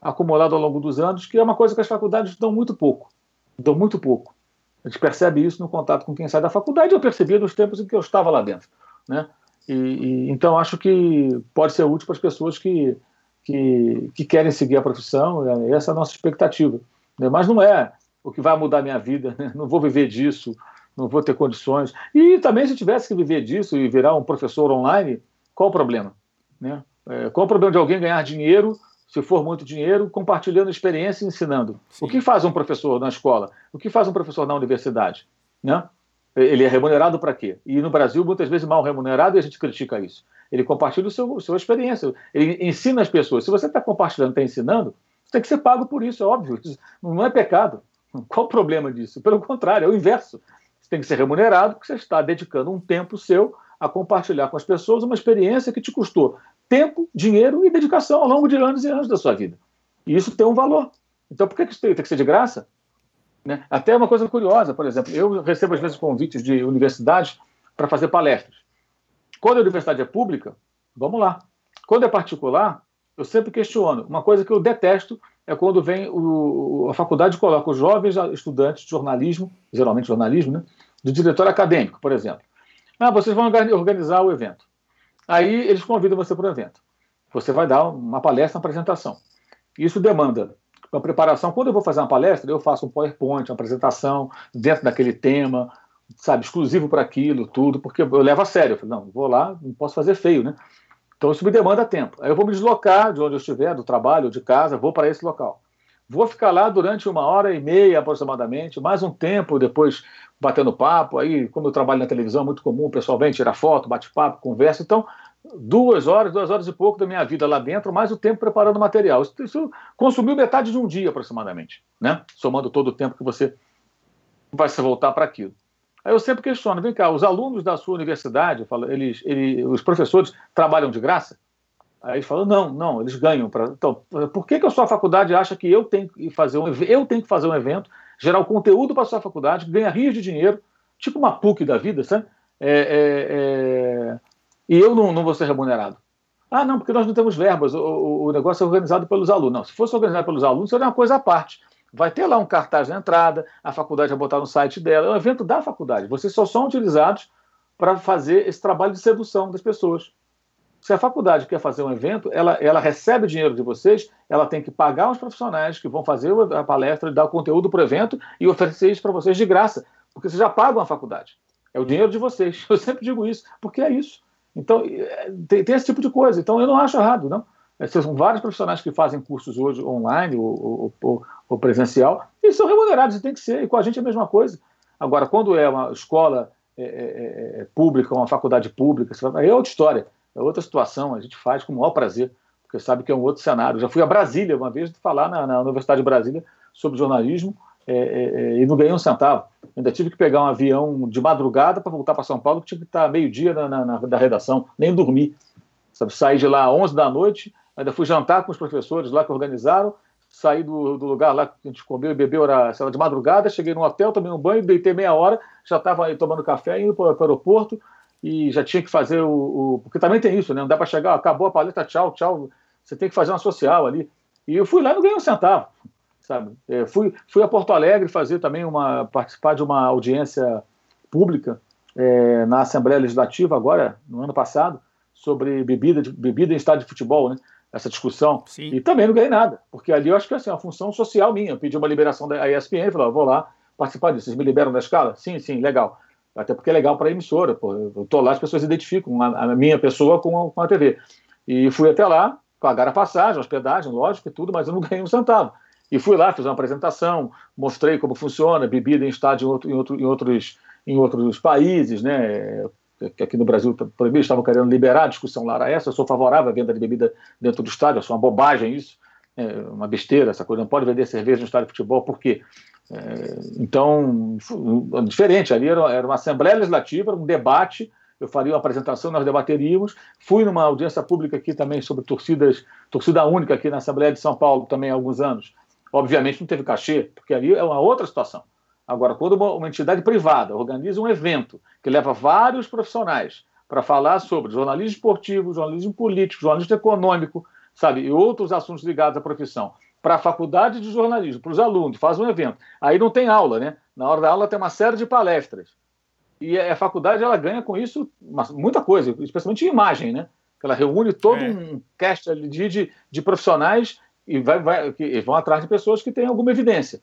acumulada ao longo dos anos, que é uma coisa que as faculdades dão muito pouco. Dão muito pouco. A gente percebe isso no contato com quem sai da faculdade, eu percebi nos tempos em que eu estava lá dentro. Né? E, e, então acho que pode ser útil para as pessoas que, que, que, querem seguir a profissão, né? essa é a nossa expectativa. Né? Mas não é o que vai mudar a minha vida, né? não vou viver disso, não vou ter condições. E também se tivesse que viver disso e virar um professor online, qual o problema? Né? É, qual o problema de alguém ganhar dinheiro, se for muito dinheiro, compartilhando experiência e ensinando? Sim. O que faz um professor na escola? O que faz um professor na universidade? Né? Ele é remunerado para quê? E no Brasil, muitas vezes mal remunerado e a gente critica isso. Ele compartilha a sua experiência, ele ensina as pessoas. Se você está compartilhando, está ensinando, você tem que ser pago por isso, é óbvio. Não é pecado. Qual o problema disso? Pelo contrário, é o inverso. Você tem que ser remunerado porque você está dedicando um tempo seu a compartilhar com as pessoas uma experiência que te custou tempo, dinheiro e dedicação ao longo de anos e anos da sua vida. E isso tem um valor. Então, por que isso tem, que ser de graça? Né? Até uma coisa curiosa, por exemplo, eu recebo às vezes convites de universidades para fazer palestras. Quando a universidade é pública, vamos lá. Quando é particular, eu sempre questiono. Uma coisa que eu detesto é quando vem o, a faculdade coloca os jovens estudantes de jornalismo, geralmente jornalismo, né, do diretor acadêmico, por exemplo. Ah, vocês vão organizar o evento. Aí eles convidam você para o evento. Você vai dar uma palestra, uma apresentação. Isso demanda uma preparação. Quando eu vou fazer uma palestra, eu faço um PowerPoint, uma apresentação dentro daquele tema, sabe, exclusivo para aquilo, tudo, porque eu levo a sério. Eu falo, não, vou lá, não posso fazer feio, né? Então isso me demanda tempo. Aí eu vou me deslocar de onde eu estiver, do trabalho, de casa, vou para esse local. Vou ficar lá durante uma hora e meia aproximadamente, mais um tempo depois batendo papo. Aí, como eu trabalho na televisão, é muito comum, o pessoal vem tirar foto, bate papo, conversa. Então, duas horas, duas horas e pouco da minha vida lá dentro, mais o tempo preparando material. Isso, isso consumiu metade de um dia aproximadamente, né? Somando todo o tempo que você vai se voltar para aquilo. Aí eu sempre questiono, vem cá, os alunos da sua universidade, falo, eles, eles, os professores trabalham de graça? Aí falam, não, não, eles ganham. Pra... Então, por que, que a sua faculdade acha que eu tenho que fazer um, eu tenho que fazer um evento, gerar o conteúdo para a sua faculdade, ganhar rios de dinheiro, tipo uma PUC da vida, sabe? É, é, é... E eu não, não vou ser remunerado. Ah, não, porque nós não temos verbas, o, o, o negócio é organizado pelos alunos. Não, se fosse organizado pelos alunos, seria uma coisa à parte vai ter lá um cartaz na entrada, a faculdade vai botar no site dela, é um evento da faculdade. Vocês só são utilizados para fazer esse trabalho de sedução das pessoas. Se a faculdade quer fazer um evento, ela, ela recebe dinheiro de vocês, ela tem que pagar os profissionais que vão fazer a palestra, dar o conteúdo para o evento e oferecer isso para vocês de graça, porque vocês já pagam a faculdade. É o dinheiro de vocês. Eu sempre digo isso, porque é isso. Então, é, tem, tem esse tipo de coisa. Então, eu não acho errado, não. São vários profissionais que fazem cursos hoje online ou, ou, ou, presencial e são remunerados, e tem que ser. E com a gente é a mesma coisa. Agora, quando é uma escola é, é, é, é pública, uma faculdade pública, é outra história, é outra situação. A gente faz com o maior prazer, porque sabe que é um outro cenário. Já fui a Brasília uma vez falar na, na Universidade de Brasília sobre jornalismo é, é, e não ganhei um centavo. Ainda tive que pegar um avião de madrugada para voltar para São Paulo, que tinha que estar meio-dia na, na, na, da redação, nem dormir. Sabe, saí de lá às 11 da noite Ainda fui jantar com os professores lá que organizaram, saí do, do lugar lá que a gente comeu e bebeu, era, era de madrugada, cheguei no hotel, tomei um banho, deitei meia hora, já estava tomando café, indo para o aeroporto e já tinha que fazer o, o, Porque também tem isso, né? Não dá para chegar, acabou a palestra, tchau, tchau. Você tem que fazer uma social ali. E eu fui lá e não ganhei um centavo, sabe? É, fui, fui a Porto Alegre fazer também uma. participar de uma audiência pública é, na Assembleia Legislativa, agora, no ano passado, sobre bebida, de, bebida em estádio de futebol, né? essa discussão. Sim. E também não ganhei nada, porque ali eu acho que é assim, uma função social minha. Eu pedi uma liberação da ESPN, falei, vou lá participar disso. Vocês me liberam da escala? Sim, sim, legal. Até porque é legal para a emissora. Pô. Eu estou lá, as pessoas identificam a, a minha pessoa com a, com a, TV. E fui até lá, pagaram a passagem, hospedagem, lógico e tudo, mas eu não ganhei um centavo. E fui lá, fiz uma apresentação, mostrei como funciona, bebida em estádio em, outro, em, outro, em, outros, em outros países, né? que aqui no Brasil proibido, estavam querendo liberar a discussão lá era essa. Eu sou favorável à venda de bebida dentro do estádio, acho uma bobagem isso, é uma besteira essa coisa. Não pode vender cerveja no estádio de futebol, por quê? É, então, diferente, ali era, era uma Assembleia Legislativa, um debate. Eu faria uma apresentação, nós debateríamos. Fui numa audiência pública aqui também sobre torcidas, torcida única aqui na Assembleia de São Paulo também há alguns anos. Obviamente não teve cachê, porque ali é uma outra situação. Agora, quando uma, uma entidade privada organiza um evento que leva vários profissionais para falar sobre jornalismo esportivo, jornalismo político, jornalismo econômico, sabe, e outros assuntos ligados à profissão, para a faculdade de jornalismo, para os alunos, faz um evento. Aí não tem aula, né? Na hora da aula tem uma série de palestras. E a faculdade ela ganha com isso muita coisa, especialmente em imagem, né? Ela reúne todo é. um cast de, de, de profissionais e vai, vai, que vão atrás de pessoas que têm alguma evidência.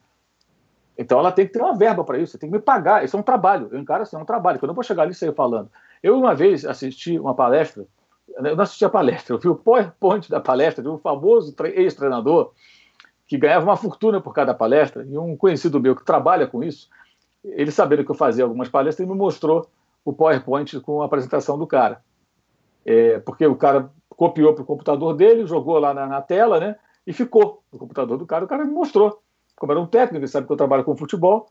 Então ela tem que ter uma verba para isso, tem que me pagar. Isso é um trabalho. Eu encaro assim, é um trabalho. Quando eu vou chegar ali e sair falando. Eu, uma vez, assisti uma palestra, eu não assisti a palestra, eu vi o PowerPoint da palestra de um famoso ex-treinador que ganhava uma fortuna por cada palestra, e um conhecido meu que trabalha com isso, ele sabendo que eu fazia algumas palestras, ele me mostrou o PowerPoint com a apresentação do cara. É, porque o cara copiou para o computador dele, jogou lá na, na tela, né? E ficou no computador do cara, o cara me mostrou como era um técnico, ele sabe que eu trabalho com futebol,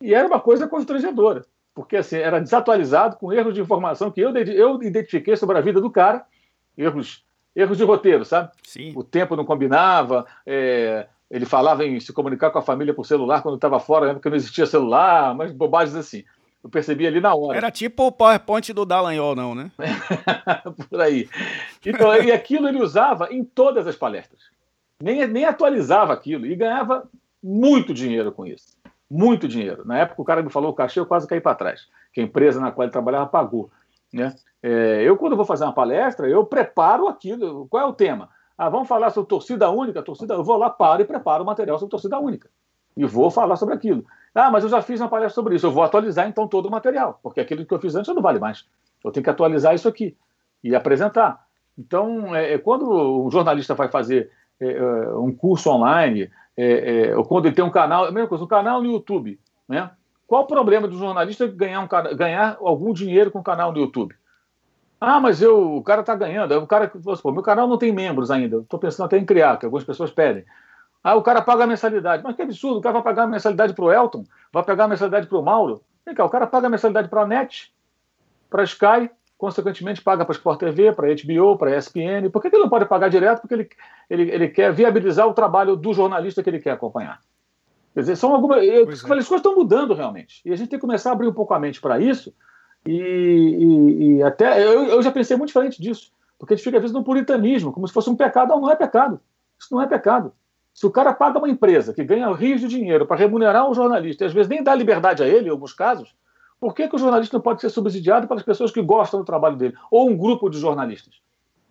e era uma coisa constrangedora, porque assim, era desatualizado, com erros de informação que eu, eu identifiquei sobre a vida do cara, erros, erros de roteiro, sabe? Sim. O tempo não combinava, é, ele falava em se comunicar com a família por celular quando estava fora, porque não existia celular, mas bobagens assim. Eu percebi ali na hora. Era tipo o PowerPoint do Dallagnol, não, né? por aí. Então, e aquilo ele usava em todas as palestras. Nem, nem atualizava aquilo. E ganhava muito dinheiro com isso. Muito dinheiro. Na época o cara me falou o cachê, eu quase caí para trás. Que a empresa na qual ele trabalhava pagou. Né? É, eu, quando vou fazer uma palestra, eu preparo aquilo. Qual é o tema? Ah, vamos falar sobre torcida única, torcida. Eu vou lá, paro e preparo o material sobre torcida única. E vou falar sobre aquilo. Ah, mas eu já fiz uma palestra sobre isso. Eu vou atualizar então todo o material, porque aquilo que eu fiz antes não vale mais. Eu tenho que atualizar isso aqui e apresentar. Então, é, é quando o jornalista vai fazer é, é um curso online, é, é, ou quando ele tem um canal, é a mesma coisa, um canal no YouTube, né? Qual o problema do jornalista ganhar, um, ganhar algum dinheiro com o canal no YouTube? Ah, mas eu, o cara está ganhando. O cara, pô, meu canal não tem membros ainda. Estou pensando até em criar, que algumas pessoas pedem. Ah, o cara paga a mensalidade. Mas que absurdo, o cara vai pagar a mensalidade para o Elton, vai pagar a mensalidade para o Mauro. Vem cá, o cara paga a mensalidade para a NET, para a Sky, consequentemente paga para a Sport TV, para a HBO, para a ESPN. Por que ele não pode pagar direto? Porque ele, ele, ele quer viabilizar o trabalho do jornalista que ele quer acompanhar. Quer dizer, são algumas. Eu, é. As coisas estão mudando realmente. E a gente tem que começar a abrir um pouco a mente para isso e, e, e até eu, eu, já pensei muito diferente disso, porque a gente fica às vezes no puritanismo, como se fosse um pecado. Não, não é pecado. Isso não é pecado. Se o cara paga uma empresa que ganha rios de dinheiro para remunerar um jornalista e às vezes nem dá liberdade a ele, em alguns casos, por que, que o jornalista não pode ser subsidiado pelas pessoas que gostam do trabalho dele? Ou um grupo de jornalistas?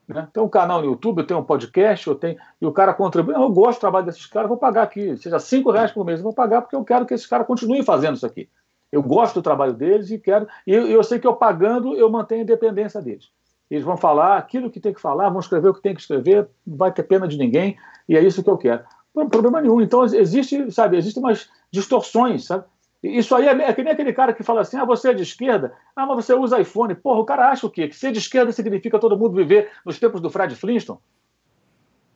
Né? Tem um canal no YouTube, eu tenho um podcast, eu tenho, e o cara contribui. Eu gosto do trabalho desses caras, vou pagar aqui, seja cinco reais por mês, eu vou pagar porque eu quero que esses caras continuem fazendo isso aqui. Eu gosto do trabalho deles e quero. E eu, sei que eu pagando, eu mantenho a independência deles. Eles vão falar aquilo que tem que falar, vão escrever o que tem que escrever, não vai ter pena de ninguém, e é isso que eu quero. Não problema nenhum. Então, existe, sabe, existem umas distorções, sabe? Isso aí é, é, que nem aquele cara que fala assim: ah, você é de esquerda, ah, mas você usa iPhone. Porra, o cara acha o quê? Que ser de esquerda significa todo mundo viver nos tempos do Fred Flintstone?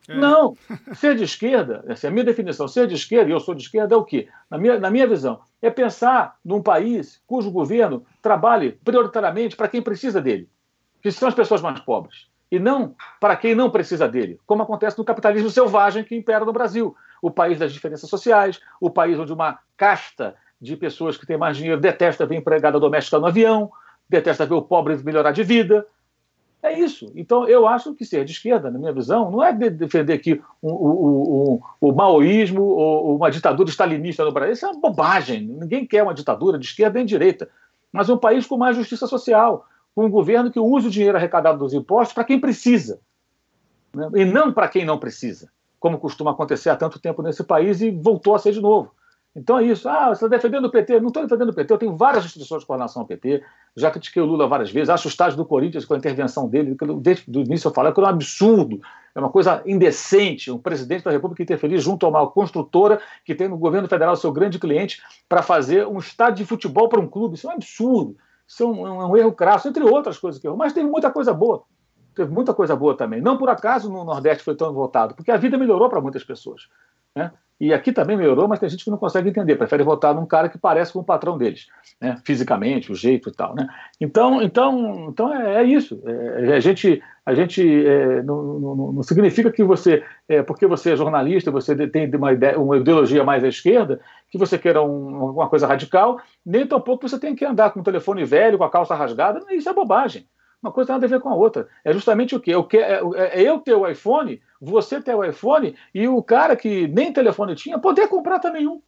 É. Não, ser de esquerda, essa é a minha definição, ser de esquerda, e eu sou de esquerda, é o quê? Na minha, na minha visão, é pensar num país cujo governo trabalhe prioritariamente para quem precisa dele, que são as pessoas mais pobres, e não para quem não precisa dele, como acontece no capitalismo selvagem que impera no Brasil. O país das diferenças sociais, o país onde uma casta de pessoas que têm mais dinheiro detesta ver empregada doméstica no avião, detesta ver o pobre melhorar de vida, é isso. Então, eu acho que ser de esquerda, na minha visão, não é defender aqui o, o, o, o maoísmo ou uma ditadura stalinista no Brasil. Isso é uma bobagem. Ninguém quer uma ditadura de esquerda nem de direita. Mas um país com mais justiça social, com um governo que use o dinheiro arrecadado dos impostos para quem precisa, né? e não para quem não precisa, como costuma acontecer há tanto tempo nesse país e voltou a ser de novo. Então é isso. Ah, você está defendendo o PT? Não estou defendendo o PT. Eu tenho várias restrições com relação ao PT. Já critiquei o Lula várias vezes. Acho o estágio do Corinthians com a intervenção dele, desde o início eu falei que era um absurdo. É uma coisa indecente. Um presidente da República interferir junto a uma construtora que tem no governo federal seu grande cliente para fazer um estádio de futebol para um clube. Isso é um absurdo. Isso é um, é um erro crasso, entre outras coisas que eu. Mas teve muita coisa boa. Teve muita coisa boa também. Não por acaso no Nordeste foi tão votado, porque a vida melhorou para muitas pessoas. Né? E aqui também melhorou, mas tem gente que não consegue entender, prefere votar num cara que parece com o patrão deles, né? fisicamente, o jeito e tal. Né? Então, então, então é, é isso. É, a gente, a gente é, não, não, não, significa que você, é, porque você é jornalista, você tem uma, ideia, uma ideologia mais à esquerda, que você queira um, uma coisa radical, nem tampouco você tem que andar com um telefone velho, com a calça rasgada. Isso é bobagem. Uma coisa nada a ver com a outra. É justamente o quê? Eu, quero, é, é eu ter o iPhone você ter o iPhone e o cara que nem telefone tinha poder comprar também um.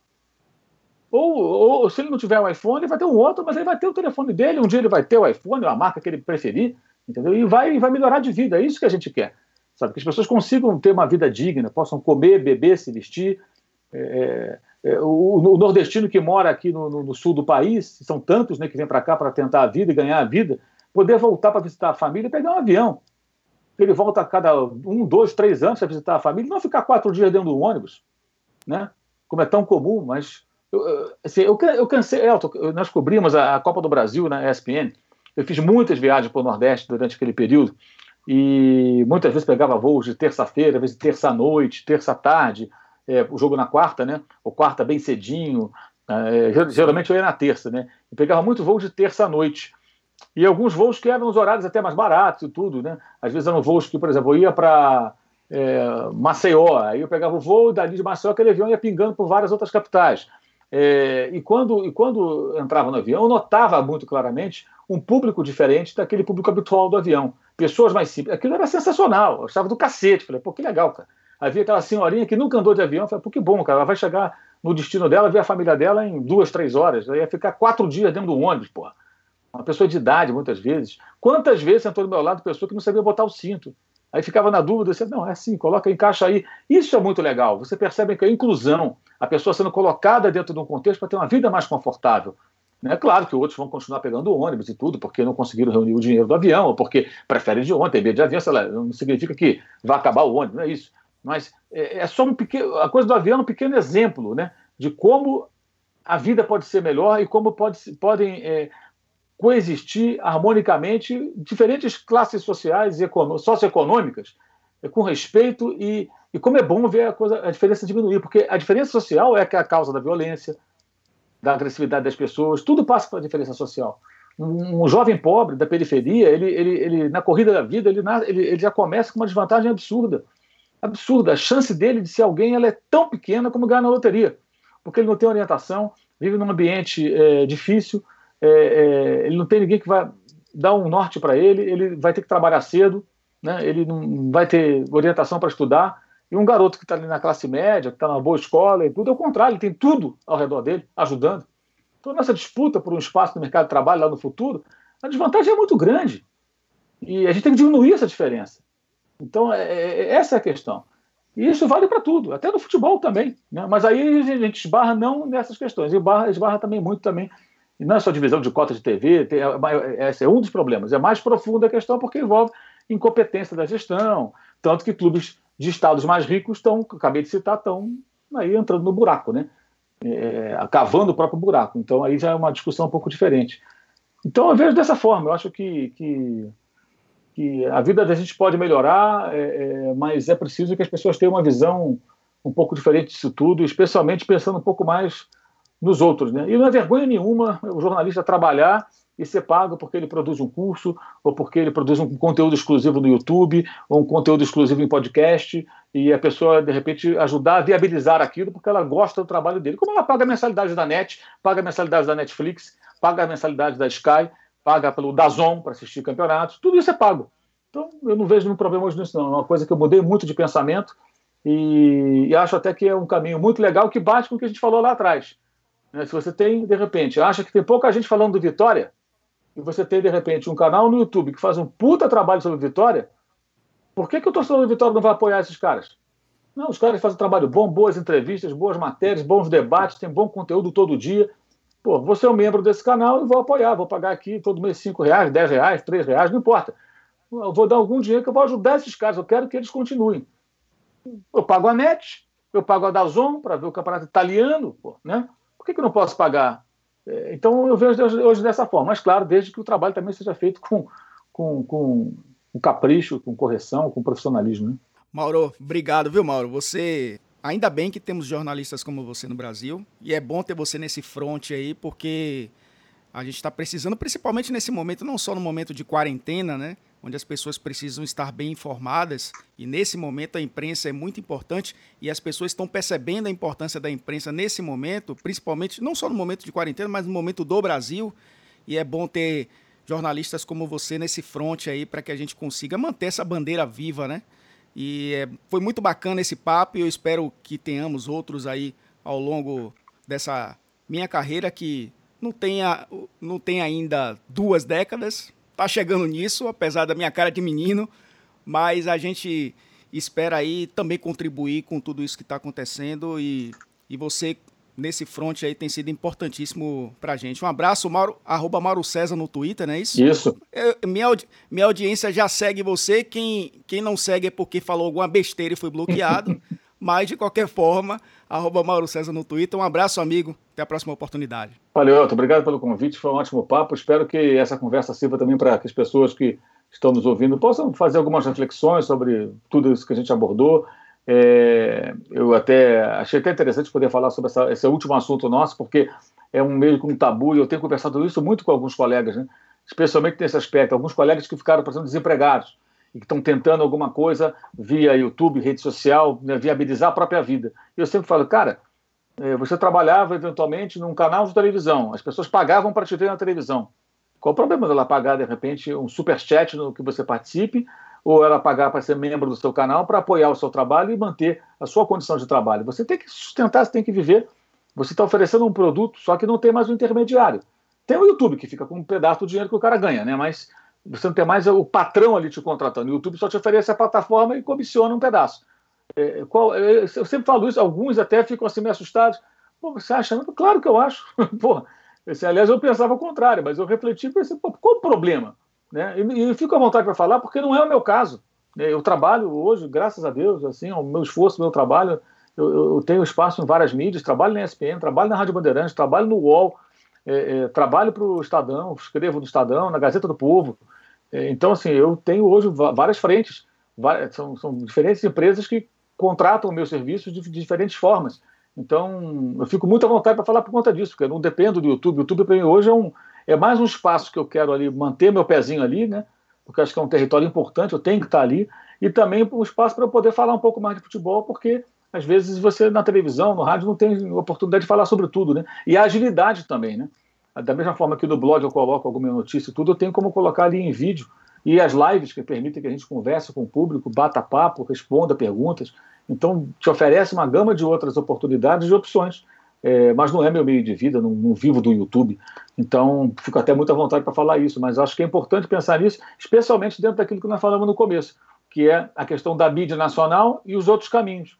Ou, ou se ele não tiver o um iPhone, vai ter um outro, mas ele vai ter o telefone dele. Um dia ele vai ter o iPhone, a marca que ele preferir, entendeu? E vai, vai melhorar de vida. É isso que a gente quer. Sabe? Que as pessoas consigam ter uma vida digna, possam comer, beber, se vestir. É, é, é o, o, nordestino que mora aqui no, no, no, sul do país, são tantos né, que vêm para cá para tentar a vida e ganhar a vida, poder voltar para visitar a família e pegar um avião ele volta a cada um, dois, três anos para visitar a família, não ficar quatro dias dentro do ônibus, né? como é tão comum, mas eu, assim, eu, eu cansei, Elton, nós cobrimos a, a, Copa do Brasil na ESPN, eu fiz muitas viagens para o Nordeste durante aquele período, e muitas vezes pegava voos de terça-feira, às vezes terça-noite, terça-tarde, é, o jogo na quarta, né? Ou quarta bem cedinho, é, geralmente eu ia na terça, né? E pegava muito voo de terça-noite. E alguns voos que eram os horários até mais baratos e tudo, né? Às vezes eram voos que, por exemplo, eu ia para é, Maceió. Aí eu pegava o voo, dali de Maceió, aquele avião ia pingando por várias outras capitais. É, e, quando, e quando entrava no avião, eu notava muito claramente um público diferente daquele público habitual do avião. Pessoas mais simples. Aquilo era sensacional. Eu estava do cacete. Falei, pô, que legal, cara. Havia aquela senhorinha que nunca andou de avião. Falei, pô, que bom, cara. Ela vai chegar no destino dela, ver a família dela em duas, três horas. Ela ia ficar quatro dias dentro do ônibus, pô. Uma pessoa de idade, muitas vezes. Quantas vezes sentou do meu lado pessoa que não sabia botar o cinto? Aí ficava na dúvida, você, não, é assim, coloca, encaixa aí. Isso é muito legal. Você percebe que a inclusão, a pessoa sendo colocada dentro de um contexto para ter uma vida mais confortável. É claro que outros vão continuar pegando ônibus e tudo, porque não conseguiram reunir o dinheiro do avião, ou porque preferem de ônibus, tem medo de avião, sei lá, não significa que vai acabar o ônibus, não é isso. Mas é, é só um pequeno, a coisa do avião é um pequeno exemplo né, de como a vida pode ser melhor e como pode, podem é, coexistir harmonicamente diferentes classes sociais e socioeconômicas eh, com respeito e, e como é bom ver a, coisa, a diferença diminuir, porque a diferença social é é a causa da violência, da agressividade das pessoas, tudo passa pela diferença social. Um, um jovem pobre da periferia, ele, ele, ele, na corrida da vida, ele, ele, ele já começa com uma desvantagem absurda. Absurda. A chance dele de ser alguém ela é tão pequena como ganhar na loteria, porque ele não tem orientação, vive num ambiente é, difícil, é, é, ele não tem ninguém que vai dar um norte para ele, ele vai ter que trabalhar cedo, né? ele não vai ter orientação para estudar. E um garoto que está ali na classe média, que está na boa escola e tudo, é o contrário, ele tem tudo ao redor dele, ajudando. Então, nessa disputa por um espaço no mercado de trabalho lá no futuro, a desvantagem é muito grande. E a gente tem que diminuir essa diferença. Então, é, é, é essa é a questão. E isso vale para tudo, até no futebol também. Né? Mas aí a gente esbarra não nessas questões, esbarra, esbarra também muito também e não é só divisão de cota de TV, tem, é, esse é um dos problemas. É mais profunda a questão porque envolve incompetência da gestão, tanto que clubes de estados mais ricos estão, acabei de citar, estão aí entrando no buraco, né? É, cavando o próprio buraco. Então aí já é uma discussão um pouco diferente. Então eu vejo dessa forma. Eu acho que, que, que a vida da gente pode melhorar, é, é, mas é preciso que as pessoas tenham uma visão um pouco diferente disso tudo, especialmente pensando um pouco mais nos outros. Né? E não é vergonha nenhuma o jornalista trabalhar e ser pago porque ele produz um curso, ou porque ele produz um conteúdo exclusivo no YouTube, ou um conteúdo exclusivo em podcast, e a pessoa, de repente, ajudar a viabilizar aquilo porque ela gosta do trabalho dele. Como ela paga a mensalidade da NET, paga a mensalidade da Netflix, paga a mensalidade da Sky, paga pelo Dazon para assistir campeonatos, tudo isso é pago. Então, eu não vejo nenhum problema hoje nisso, não. É uma coisa que eu mudei muito de pensamento e, e acho até que é um caminho muito legal que bate com o que a gente falou lá atrás né? Se você tem, de repente, acha que tem pouca gente falando do Vitória, e você tem, de repente, um canal no YouTube que faz um puta trabalho sobre Vitória, por que, que o torcedor do Vitória não vai apoiar esses caras? Não, os caras fazem trabalho bom, boas entrevistas, boas matérias, bons debates, tem bom conteúdo todo dia. Pô, você é um membro desse canal e vou apoiar, vou pagar aqui todo mês 5 reais, 10 reais, 3 reais, não importa. Eu vou dar algum dinheiro que eu vou ajudar esses caras, eu quero que eles continuem. Eu pago a NET, eu pago a Dazon para ver o campeonato italiano, pô, né? Por que, que eu não posso pagar? É, então eu vejo hoje dessa forma, mas claro, desde que o trabalho também seja feito com, com, com, com capricho, com correção, com profissionalismo. Né? Mauro, obrigado, viu, Mauro? Você. Ainda bem que temos jornalistas como você no Brasil, e é bom ter você nesse front aí, porque a gente está precisando, principalmente nesse momento, não só no momento de quarentena, né? Onde as pessoas precisam estar bem informadas, e nesse momento a imprensa é muito importante, e as pessoas estão percebendo a importância da imprensa nesse momento, principalmente, não só no momento de quarentena, mas no momento do Brasil, e é bom ter jornalistas como você nesse front aí, para que a gente consiga manter essa bandeira viva, né? E é, foi muito bacana esse papo, e eu espero que tenhamos outros aí ao longo dessa minha carreira, que não tenha, não tem ainda duas décadas, tá chegando nisso, apesar da minha cara de menino, mas a gente espera aí também contribuir com tudo isso que está acontecendo e, e você nesse front aí tem sido importantíssimo pra gente. Um abraço, Mauro, arroba Mauro César no Twitter, não é isso? Isso. Eu, minha, minha audiência já segue você, quem, quem não segue é porque falou alguma besteira e foi bloqueado, mas de qualquer forma, arroba Mauro César no Twitter. Um abraço, amigo. Até a próxima oportunidade. Valeu, Elton. Obrigado pelo convite. Foi um ótimo papo. Espero que essa conversa sirva também para que as pessoas que estão nos ouvindo possam fazer algumas reflexões sobre tudo isso que a gente abordou. É, eu até achei até interessante poder falar sobre essa, esse último assunto nosso, porque é um meio com um tabu e eu tenho conversado isso muito com alguns colegas, né? especialmente nesse aspecto. Alguns colegas que ficaram, por exemplo, desempregados e que estão tentando alguma coisa via YouTube, rede social, né, viabilizar a própria vida. E eu sempre falo, cara, é, você trabalhava eventualmente num canal de televisão, as pessoas pagavam para te ver na televisão. Qual o problema dela pagar, de repente, um super chat no que você participe, ou ela pagar para ser membro do seu canal para apoiar o seu trabalho e manter a sua condição de trabalho? Você tem que sustentar, você tem que viver. Você está oferecendo um produto, só que não tem mais um intermediário. Tem o YouTube, que fica com um pedaço do dinheiro que o cara ganha, né? Mas você não tem mais o patrão ali te contratando. O YouTube só te oferece a plataforma e comissiona um pedaço. É, qual, eu sempre falo isso, alguns até ficam assim meio assustados. Pô, você acha? Claro que eu acho. Pô, esse, aliás, eu pensava o contrário, mas eu refleti e pensei, pô, qual o problema? Né? E, e fico à vontade para falar, porque não é o meu caso. Né? Eu trabalho hoje, graças a Deus, assim, o meu esforço, o meu trabalho, eu, eu, tenho espaço em várias mídias, trabalho na ESPN, trabalho na Rádio Bandeirantes, trabalho no UOL, é, é, trabalho para o Estadão, escrevo no Estadão, na Gazeta do Povo. É, então, assim, eu tenho hoje várias frentes, várias, são, são diferentes empresas que contratam o meu serviço de, de diferentes formas. Então, eu fico muito à vontade para falar por conta disso, porque eu não dependo do YouTube. O YouTube, para mim, hoje é, um, é mais um espaço que eu quero ali, manter meu pezinho ali, né? Porque acho que é um território importante, eu tenho que estar ali. E também um espaço para eu poder falar um pouco mais de futebol, porque às vezes você na televisão, no rádio, não tem oportunidade de falar sobre tudo, né? E a agilidade também, né? Da mesma forma que no blog eu coloco alguma notícia e tudo, eu tenho como colocar ali em vídeo. E as lives que permitem que a gente converse com o público, bata papo, responda perguntas. Então, te oferece uma gama de outras oportunidades e opções. É, mas não é meu meio de vida, não, não, vivo do YouTube. Então, fico até muito à vontade para falar isso, mas acho que é importante pensar nisso, especialmente dentro daquilo que nós falamos no começo, que é a questão da mídia nacional e os outros caminhos.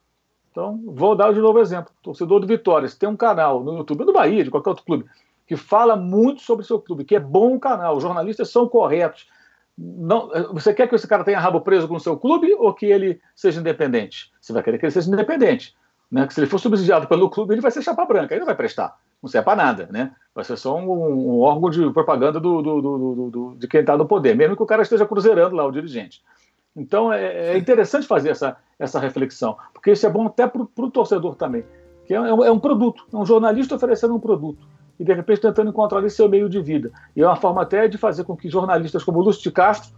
Então, vou dar de novo exemplo. Torcedor do Vitória, se tem um canal no YouTube, do Bahia, de qualquer outro clube, que fala muito sobre seu clube, que é bom o canal, os jornalistas são corretos, não, você quer que esse cara tenha rabo preso com o seu clube ou que ele seja independente? Você vai querer que ele seja independente. Né? Que se ele for subsidiado pelo clube, ele vai ser chapa branca, aí não vai prestar. Não serve para nada, né? Vai ser só um, um órgão de propaganda do, do, do, do de quem está no poder, mesmo que o cara esteja cruzeirando lá o dirigente. Então é, é interessante fazer essa, essa reflexão, porque isso é bom até para o torcedor também. Que é, é um produto, é um jornalista oferecendo um produto e de repente tentando encontrar ali seu meio de vida. E é uma forma até de fazer com que jornalistas como Lúcio de Castro,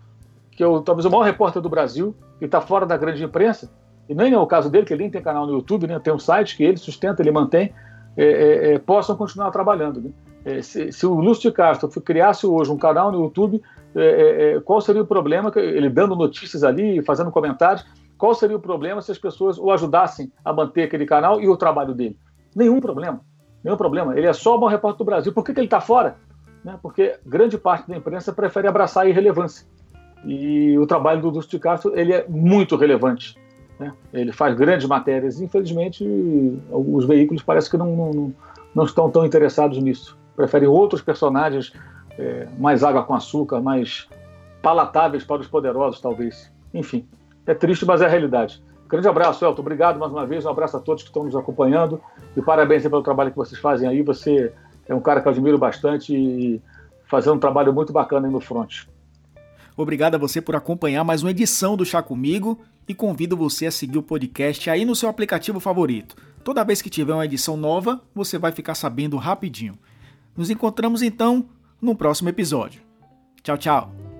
que é o, talvez o maior repórter do Brasil, que está fora da grande imprensa, e nem é o caso dele, que ele nem tem canal no YouTube, né, tem um site que ele sustenta, ele mantém, é, é, é, possam continuar trabalhando. Né? É, se, se, o Lúcio de Castro criasse hoje um canal no YouTube, é, é, qual seria o problema, ele dando notícias ali, fazendo comentários, qual seria o problema se as pessoas o ajudassem a manter aquele canal e o trabalho dele? Nenhum problema nenhum problema. Ele é só o bom repórter do Brasil. Por que, que ele está fora? Né? Porque grande parte da imprensa prefere abraçar a irrelevância. E o trabalho do Dulce de Castro ele é muito relevante. Né? Ele faz grandes matérias. Infelizmente, os veículos parece que não, não, não estão tão interessados nisso. Preferem outros personagens é, mais água com açúcar, mais palatáveis para os poderosos, talvez. Enfim, é triste, mas é a realidade. Grande abraço, Elton. Obrigado mais uma vez. Um abraço a todos que estão nos acompanhando. E parabéns pelo trabalho que vocês fazem aí. Você é um cara que eu admiro bastante e fazendo um trabalho muito bacana aí no front. Obrigado a você por acompanhar mais uma edição do Chá Comigo e convido você a seguir o podcast aí no seu aplicativo favorito. Toda vez que tiver uma edição nova, você vai ficar sabendo rapidinho. Nos encontramos então no próximo episódio. Tchau, tchau.